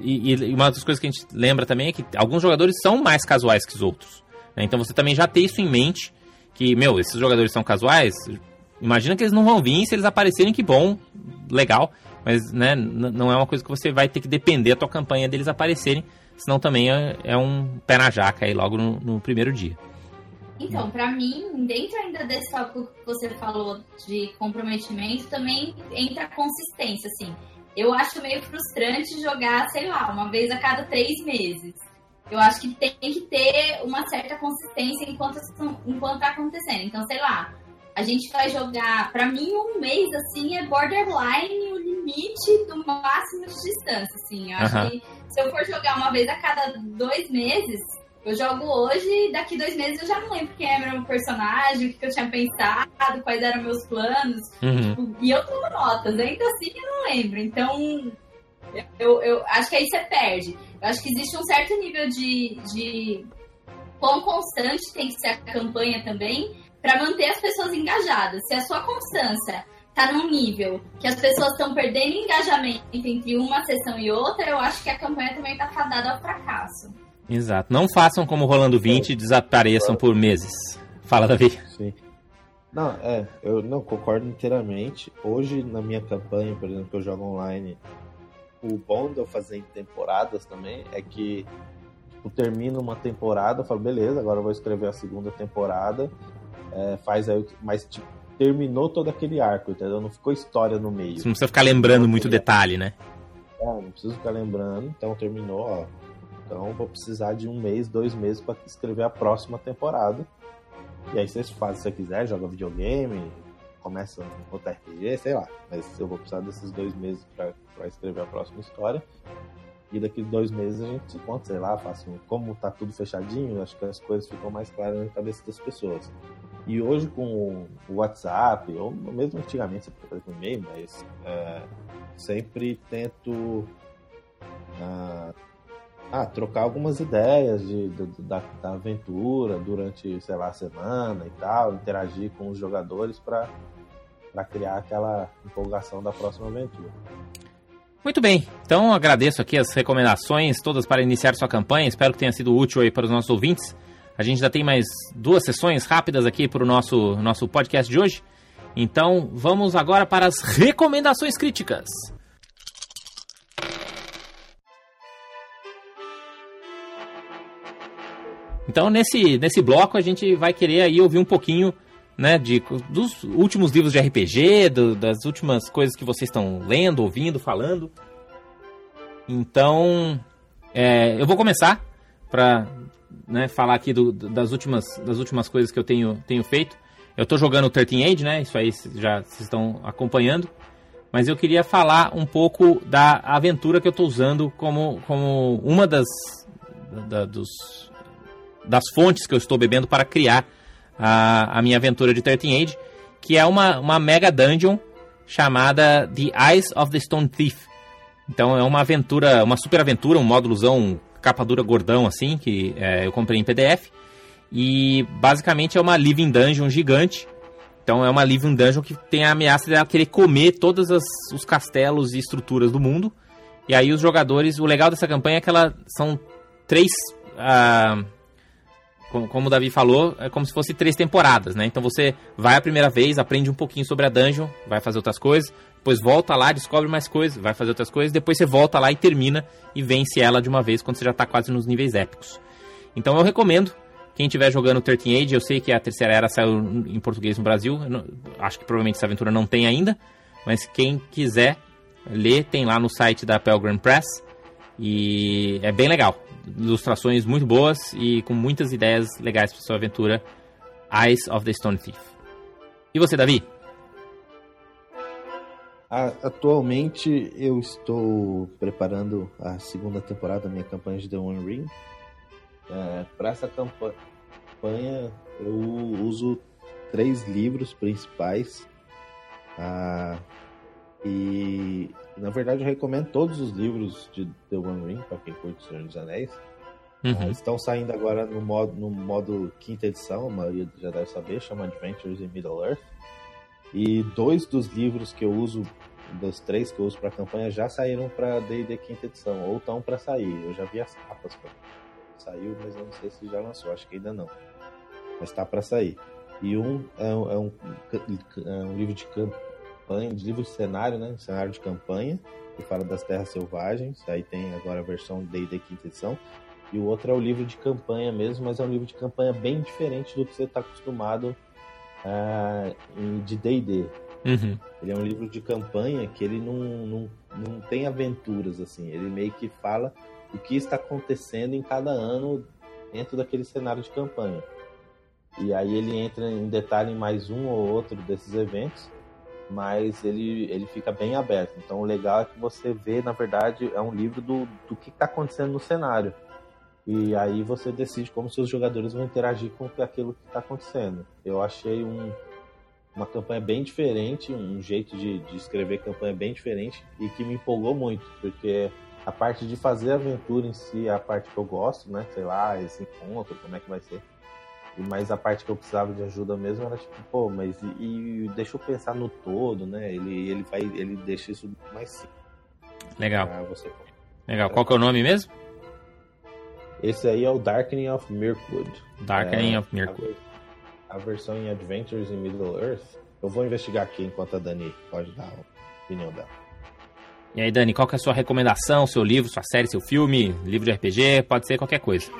E, e, uma das coisas que a gente lembra também é que alguns jogadores são mais casuais que os outros. Né? Então, você também já tem isso em mente, que, meu, esses jogadores são casuais, imagina que eles não vão vir, se eles aparecerem, que bom, legal. Mas, né, não é uma coisa que você vai ter que depender da tua campanha deles aparecerem, senão também é, é um pé na jaca aí logo no, no primeiro dia. Então, para mim, dentro ainda desse tópico que você falou de comprometimento, também entra a consistência, assim. Eu acho meio frustrante jogar, sei lá, uma vez a cada três meses. Eu acho que tem que ter uma certa consistência enquanto, enquanto tá acontecendo. Então, sei lá, a gente vai jogar, para mim, um mês, assim, é borderline o limite do máximo de distância, assim. Eu acho que se eu for jogar uma vez a cada dois meses, eu jogo hoje e daqui dois meses eu já não lembro quem era meu personagem, o que, eu tinha pensado, quais eram meus planos. Uhum. Tipo, e eu tomo notas, ainda assim eu não lembro. Então, eu, eu acho que aí você perde. Eu acho que existe um certo nível de, de quão constante tem que ser a campanha também para manter as pessoas engajadas. Se a sua constância tá num nível que as pessoas estão perdendo engajamento entre uma sessão e outra, eu acho que a campanha também tá fadada ao fracasso. Exato. Não façam como Rolando 20 e desapareçam por meses. Fala, Davi. Sim. Não, é, eu não concordo inteiramente. Hoje, na minha campanha, por exemplo, que eu jogo online, o bom de eu fazer em temporadas também é que tipo, termino uma temporada, eu falo, beleza, agora eu vou escrever a segunda temporada, é, faz aí, mas tipo, terminou todo aquele arco, entendeu? Não ficou história no meio. Você não precisa ficar lembrando muito detalhe, né? É, não preciso ficar lembrando, então terminou, ó. Então vou precisar de um mês, dois meses para escrever a próxima temporada. E aí vocês fazem se você quiser, joga videogame, começa outro RPG, sei lá. Mas eu vou precisar desses dois meses para escrever a próxima história. E daqui dois meses a gente se encontra, sei lá, faço um, como tá tudo fechadinho, acho que as coisas ficam mais claras na cabeça das pessoas. E hoje com o WhatsApp, ou mesmo antigamente você podia fazer com e-mail, mas é, sempre tento uh, ah, trocar algumas ideias de, de da, da, aventura durante, sei lá, a semana e tal, interagir com os jogadores para criar aquela empolgação da próxima aventura. Muito bem, então agradeço aqui as recomendações todas para iniciar sua campanha, espero que tenha sido útil aí para os nossos ouvintes. A gente já tem mais duas sessões rápidas aqui para o nosso, nosso podcast de hoje. Então vamos agora para as recomendações críticas. Então nesse, nesse bloco a gente vai querer aí ouvir um pouquinho né, de, dos últimos livros de RPG, do, das últimas coisas que vocês estão lendo, ouvindo, falando. Então, é, eu vou começar para né, falar aqui do, das, últimas, das últimas coisas que eu tenho, tenho feito. Eu estou jogando 13 Age, né? Isso aí já vocês estão acompanhando. Mas eu queria falar um pouco da aventura que eu estou usando como, como uma das, da, dos, das fontes que eu estou bebendo para criar a, a minha aventura de 13 Age, que é uma, uma mega dungeon chamada The Eyes of the Stone Thief. Então é uma aventura, uma super aventura, um módulozão capa dura gordão assim, que é, eu comprei em PDF. E basicamente é uma Living Dungeon gigante. Então é uma Living Dungeon que tem a ameaça de ela querer comer todos os castelos e estruturas do mundo. E aí os jogadores, o legal dessa campanha é que ela são três. Uh, como, como o Davi falou, é como se fosse três temporadas, né? Então você vai a primeira vez, aprende um pouquinho sobre a dungeon, vai fazer outras coisas, depois volta lá, descobre mais coisas, vai fazer outras coisas, depois você volta lá e termina e vence ela de uma vez quando você já está quase nos níveis épicos. Então eu recomendo, quem estiver jogando 13 Age, eu sei que a terceira era saiu em português no Brasil, não, acho que provavelmente essa aventura não tem ainda, mas quem quiser ler, tem lá no site da Pelgrim Press e é bem legal ilustrações muito boas e com muitas ideias legais para sua aventura Eyes of the Stone Thief. E você, Davi? Atualmente eu estou preparando a segunda temporada da minha campanha de The One Ring. É, para essa campanha eu uso três livros principais. Ah, e na verdade eu recomendo todos os livros de The One Ring para quem curte o Senhor dos Anéis. Uhum. Estão saindo agora no modo, no modo quinta edição, a maioria já deve saber, chama Adventures in Middle Earth. E dois dos livros que eu uso, dos três que eu uso para campanha, já saíram para D&D quinta edição, ou estão para sair. Eu já vi as capas. Pra... Saiu, mas eu não sei se já lançou, acho que ainda não. Mas está para sair. E um é, um é, um é um livro de campanha, de livro de cenário, né? Cenário de campanha, que fala das terras selvagens. Aí tem agora a versão D&D quinta edição. E o outro é o livro de campanha mesmo, mas é um livro de campanha bem diferente do que você está acostumado uh, de D&D. Uhum. Ele é um livro de campanha que ele não, não, não tem aventuras, assim. Ele meio que fala o que está acontecendo em cada ano dentro daquele cenário de campanha. E aí ele entra em detalhe em mais um ou outro desses eventos, mas ele, ele fica bem aberto. Então o legal é que você vê, na verdade, é um livro do, do que está acontecendo no cenário. E aí você decide como seus jogadores vão interagir com aquilo que está acontecendo. Eu achei um, uma campanha bem diferente, um jeito de, de escrever campanha bem diferente e que me empolgou muito, porque a parte de fazer a aventura em si é a parte que eu gosto, né? Sei lá, esse encontro, como é que vai ser. Mas a parte que eu precisava de ajuda mesmo era tipo, pô, mas e, e deixa eu pensar no todo, né? Ele, ele vai, ele deixa isso mais simples. Legal. Você... Legal. Qual que é o nome mesmo? Esse aí é o Darkening of Mirkwood. Darkening é, of Mirkwood. A, versão em Adventures in Middle Earth. Eu vou investigar aqui enquanto a Dani pode dar a opinião dela. E aí, Dani, qual que é a sua recomendação, seu livro, sua série, seu filme, livro de RPG? Pode ser qualquer coisa.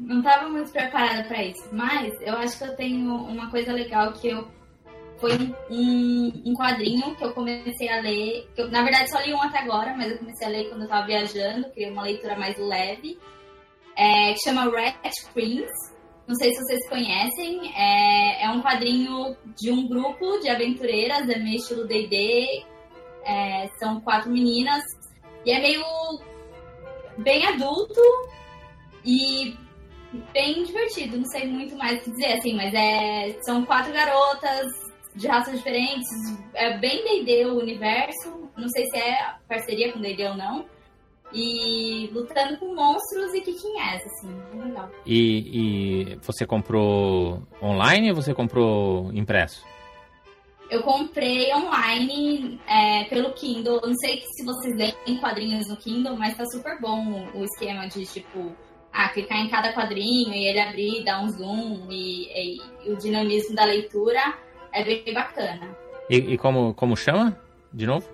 Não estava muito preparada para isso, mas eu acho que eu tenho uma coisa legal que eu foi um, um, quadrinho que eu comecei a ler. Eu, na verdade, só li um até agora, mas eu comecei a ler quando eu estava viajando, queria uma leitura mais leve é, que chama Rat Queens. Não sei se vocês conhecem. É, é um quadrinho de um grupo de aventureiras, é meio estilo D&D. É, são quatro meninas. E é meio bem adulto e bem divertido. Não sei muito mais o que dizer, assim, mas é, são quatro garotas de raças diferentes. É bem D&D o universo. Não sei se é parceria com D&D ou não e lutando com monstros e kicking ass, assim, legal. E, e você comprou online ou você comprou impresso? Eu comprei online é, pelo Kindle. Não sei se vocês leem quadrinhos no Kindle, mas tá super bom o esquema de tipo, ah, clicar em cada quadrinho e ele abrir, dar um zoom e, e, e o dinamismo da leitura é bem bacana. E, e, como, como chama? De novo?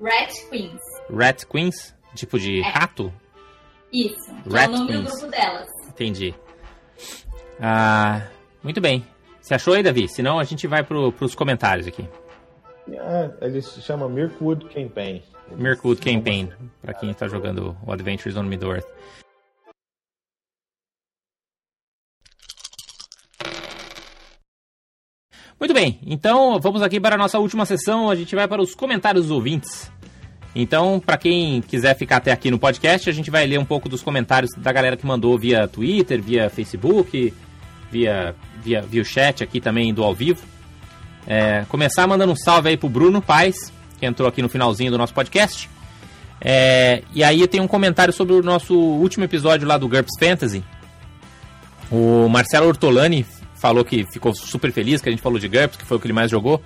Rat Queens. Rat Queens? Tipo de é. rato? Isso, que Rat é o nome Queens. do grupo delas. Entendi. Ah, muito bem. Você achou aí, Davi? Senão a gente vai pro, pros comentários aqui. É, ele se chama Mirkwood Campaign. Mirkwood Campaign, para quem está jogando o Adventures on Middle-earth. Muito bem, então vamos aqui para a nossa última sessão. A gente vai para os comentários dos ouvintes. Então, para quem quiser ficar até aqui no podcast, a gente vai ler um pouco dos comentários da galera que mandou via Twitter, via Facebook, via, via, via o chat aqui também do ao vivo. É, começar mandando um salve aí pro Bruno Paz, que entrou aqui no finalzinho do nosso podcast. É, e aí tem um comentário sobre o nosso último episódio lá do GURPS Fantasy. O Marcelo Ortolani falou que ficou super feliz que a gente falou de GURPS, que foi o que ele mais jogou.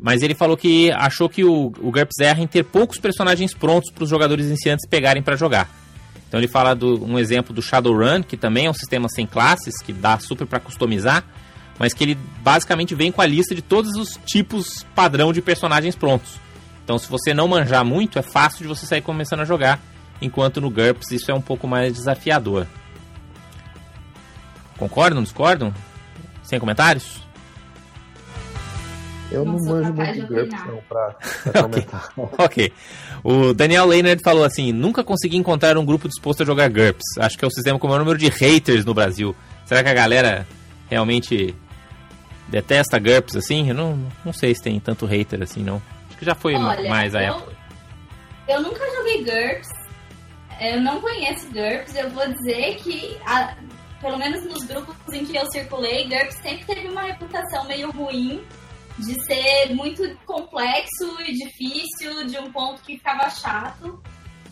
Mas ele falou que achou que o, o GURPS erra em ter poucos personagens prontos para os jogadores iniciantes pegarem para jogar. Então ele fala do um exemplo do Shadowrun, que também é um sistema sem classes, que dá super para customizar, mas que ele basicamente vem com a lista de todos os tipos padrão de personagens prontos. Então se você não manjar muito, é fácil de você sair começando a jogar, enquanto no GURPS isso é um pouco mais desafiador. Concordam, discordam? Sem comentários? Eu não, não manjo muito de GURPS não pra, pra comentar. ok. O Daniel Leonard falou assim: nunca consegui encontrar um grupo disposto a jogar GURPS. Acho que é o sistema com o maior número de haters no Brasil. Será que a galera realmente detesta GURPS assim? Eu não, não sei se tem tanto hater assim, não. Acho que já foi Olha, mais a eu, época. Eu nunca joguei GURPS. Eu não conheço GURPS. Eu vou dizer que, a, pelo menos nos grupos em que eu circulei, GURPS sempre teve uma reputação meio ruim de ser muito complexo e difícil, de um ponto que ficava chato.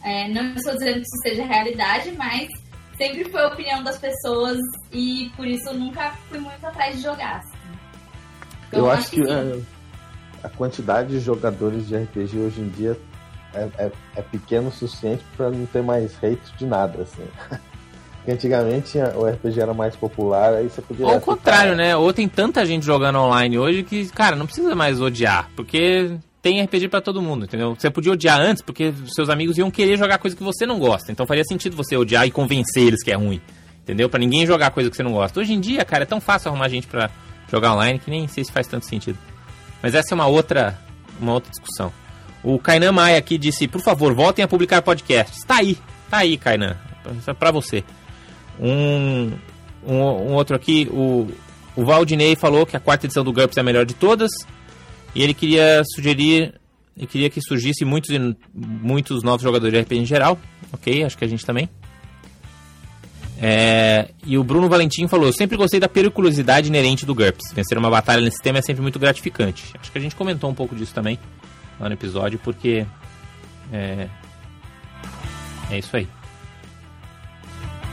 É, não estou dizendo que isso seja realidade, mas sempre foi a opinião das pessoas e por isso eu nunca fui muito atrás de jogar. Assim. Então, eu, acho, que, que é, a quantidade de jogadores de RPG hoje em dia é, é, é pequeno o suficiente para não ter mais hate de nada, assim. Porque antigamente o RPG era mais popular, aí você podia. Ou ao contrário, né? Ou tem tanta gente jogando online hoje que, cara, não precisa mais odiar, porque tem RPG para todo mundo, entendeu? Você podia odiar antes porque seus amigos iam querer jogar coisa que você não gosta. Então faria sentido você odiar e convencer eles que é ruim, entendeu? Para ninguém jogar coisa que você não gosta. Hoje em dia, cara, é tão fácil arrumar gente para jogar online que nem sei se faz tanto sentido. Mas essa é uma outra, uma outra discussão. O Kainan Maia aqui disse: por favor, voltem a publicar podcasts. Tá aí, tá aí, Kainan. Isso é pra você. Um, um, um, outro aqui, o, o Valdinei falou que a quarta edição do GURPS é a melhor de todas. E ele queria sugerir, ele queria que surgisse muitos, muitos novos jogadores de RPG em geral. Ok, acho que a gente também. É, e o Bruno Valentim falou: Eu sempre gostei da periculosidade inerente do GURPS. Vencer uma batalha nesse tema é sempre muito gratificante. Acho que a gente comentou um pouco disso também lá no episódio, porque. É, é isso aí.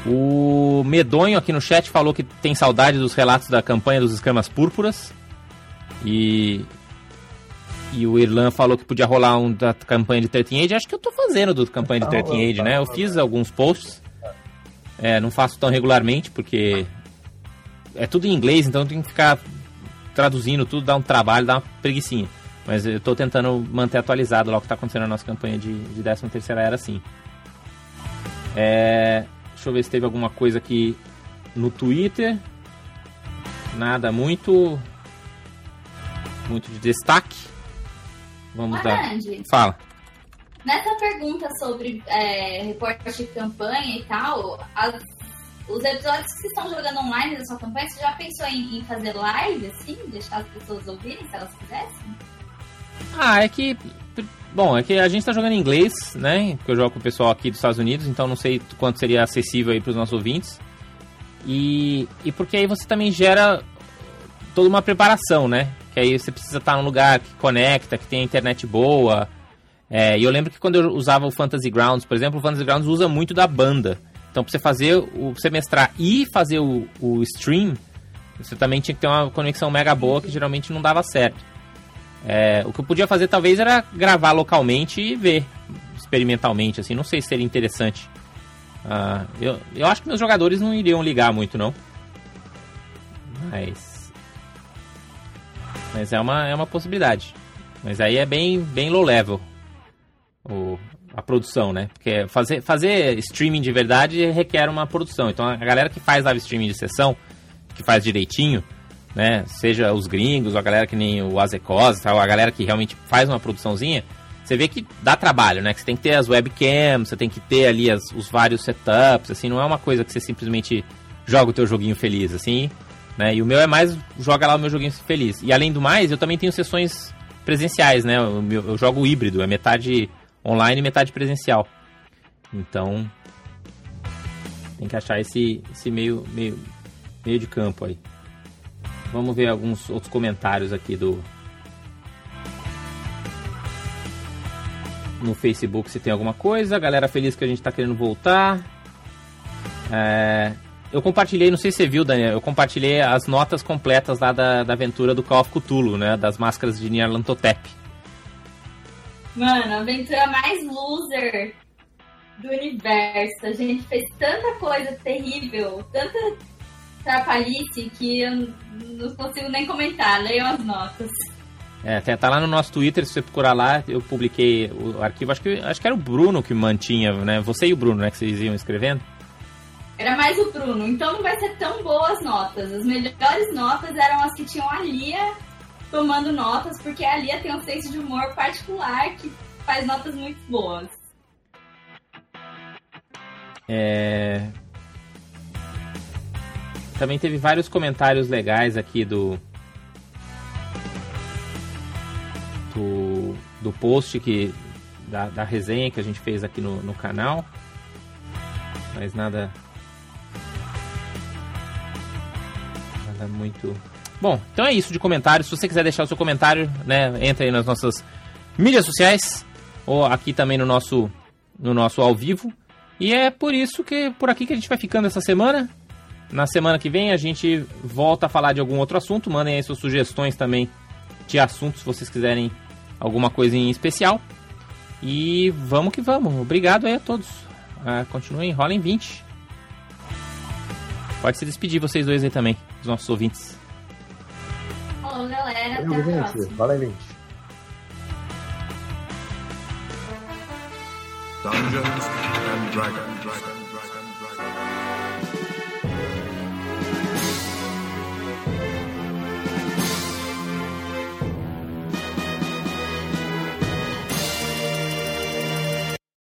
O Medonho aqui no chat falou que tem saudade dos relatos da campanha dos escamas púrpuras. E. E o Irlan falou que podia rolar um da campanha de 13 Age. Acho que eu tô fazendo do campanha de 13 Age, né? Eu fiz alguns posts. É, não faço tão regularmente, porque é tudo em inglês, então tem que ficar traduzindo tudo, dá um trabalho, dá uma preguiçinha. Mas eu estou tentando manter atualizado lá o que está acontecendo na nossa campanha de, de 13 terceira era assim. É, deixa eu ver se teve alguma coisa aqui no Twitter. Nada muito muito de destaque. Vamos dar. Fala. Nessa pergunta sobre é, reporte de campanha e tal, as, os episódios que estão jogando online da sua campanha, você já pensou em, em, fazer live, assim? Deixar as pessoas ouvirem, se elas quisessem? Ah, é que. Bom, é que a gente tá jogando em inglês, né? Porque eu jogo com o pessoal aqui dos Estados Unidos, então não sei quanto seria acessível aí pros nossos ouvintes. E, e porque aí você também gera toda uma preparação, né? Que aí você precisa estar num lugar que conecta, que tem internet boa, é, e eu lembro que quando eu usava o Fantasy Grounds, por exemplo, o Fantasy Grounds usa muito da banda. Então, pra você fazer, o, pra você mestrar e fazer o, o stream, você também tinha que ter uma conexão mega boa que geralmente não dava certo. É, o que eu podia fazer talvez era gravar localmente e ver experimentalmente, assim, não sei se seria interessante. Uh, eu, eu acho que meus jogadores não iriam ligar muito, não. Mas. Mas é uma, é uma possibilidade. Mas aí é bem, bem low level o, a produção, né? Porque fazer, fazer streaming de verdade requer uma produção. Então a galera que faz live streaming de sessão, que faz direitinho, né? Seja os gringos, a galera que nem o Azecos, a galera que realmente faz uma produçãozinha, você vê que dá trabalho, né? Que você tem que ter as webcams, você tem que ter ali as, os vários setups, assim, não é uma coisa que você simplesmente joga o teu joguinho feliz, assim, né? E o meu é mais joga lá o meu joguinho feliz. E além do mais, eu também tenho sessões presenciais, né? Eu, eu jogo híbrido, é metade online e metade presencial. Então, tem que achar esse, esse meio, meio, meio de campo aí. Vamos ver alguns outros comentários aqui do. No Facebook se tem alguma coisa. Galera feliz que a gente está querendo voltar. É, eu compartilhei, não sei se você viu, Daniel, eu compartilhei as notas completas lá da, da aventura do Call of Cthulhu, né? Das máscaras de Nyarlathotep. Mano, a aventura mais loser do universo. A gente fez tanta coisa terrível, tanta trapalhice que eu não consigo nem comentar. Leiam as notas. É, tá lá no nosso Twitter, se você procurar lá, eu publiquei o arquivo. Acho que, acho que era o Bruno que mantinha, né? Você e o Bruno, né? Que vocês iam escrevendo. Era mais o Bruno, então não vai ser tão boas notas. As melhores notas eram as que tinham a Lia tomando notas, porque a Lia tem um senso de humor particular que faz notas muito boas. É... Também teve vários comentários legais aqui do. Do, do post que. Da, da resenha que a gente fez aqui no, no canal. Mas nada. Nada muito Bom, então é isso de comentários. Se você quiser deixar o seu comentário, né, entra aí nas nossas mídias sociais ou aqui também no nosso no nosso ao vivo. E é por isso que por aqui que a gente vai ficando essa semana. Na semana que vem a gente volta a falar de algum outro assunto. Mandem aí suas sugestões também de assuntos se vocês quiserem alguma coisa em especial. E vamos que vamos. Obrigado aí a todos. Uh, continuem, rolem 20. Pode se despedir vocês dois aí também, os nossos ouvintes. Falou, galera. Até a próxima. Valeu, 20. Dungeons and Dragons.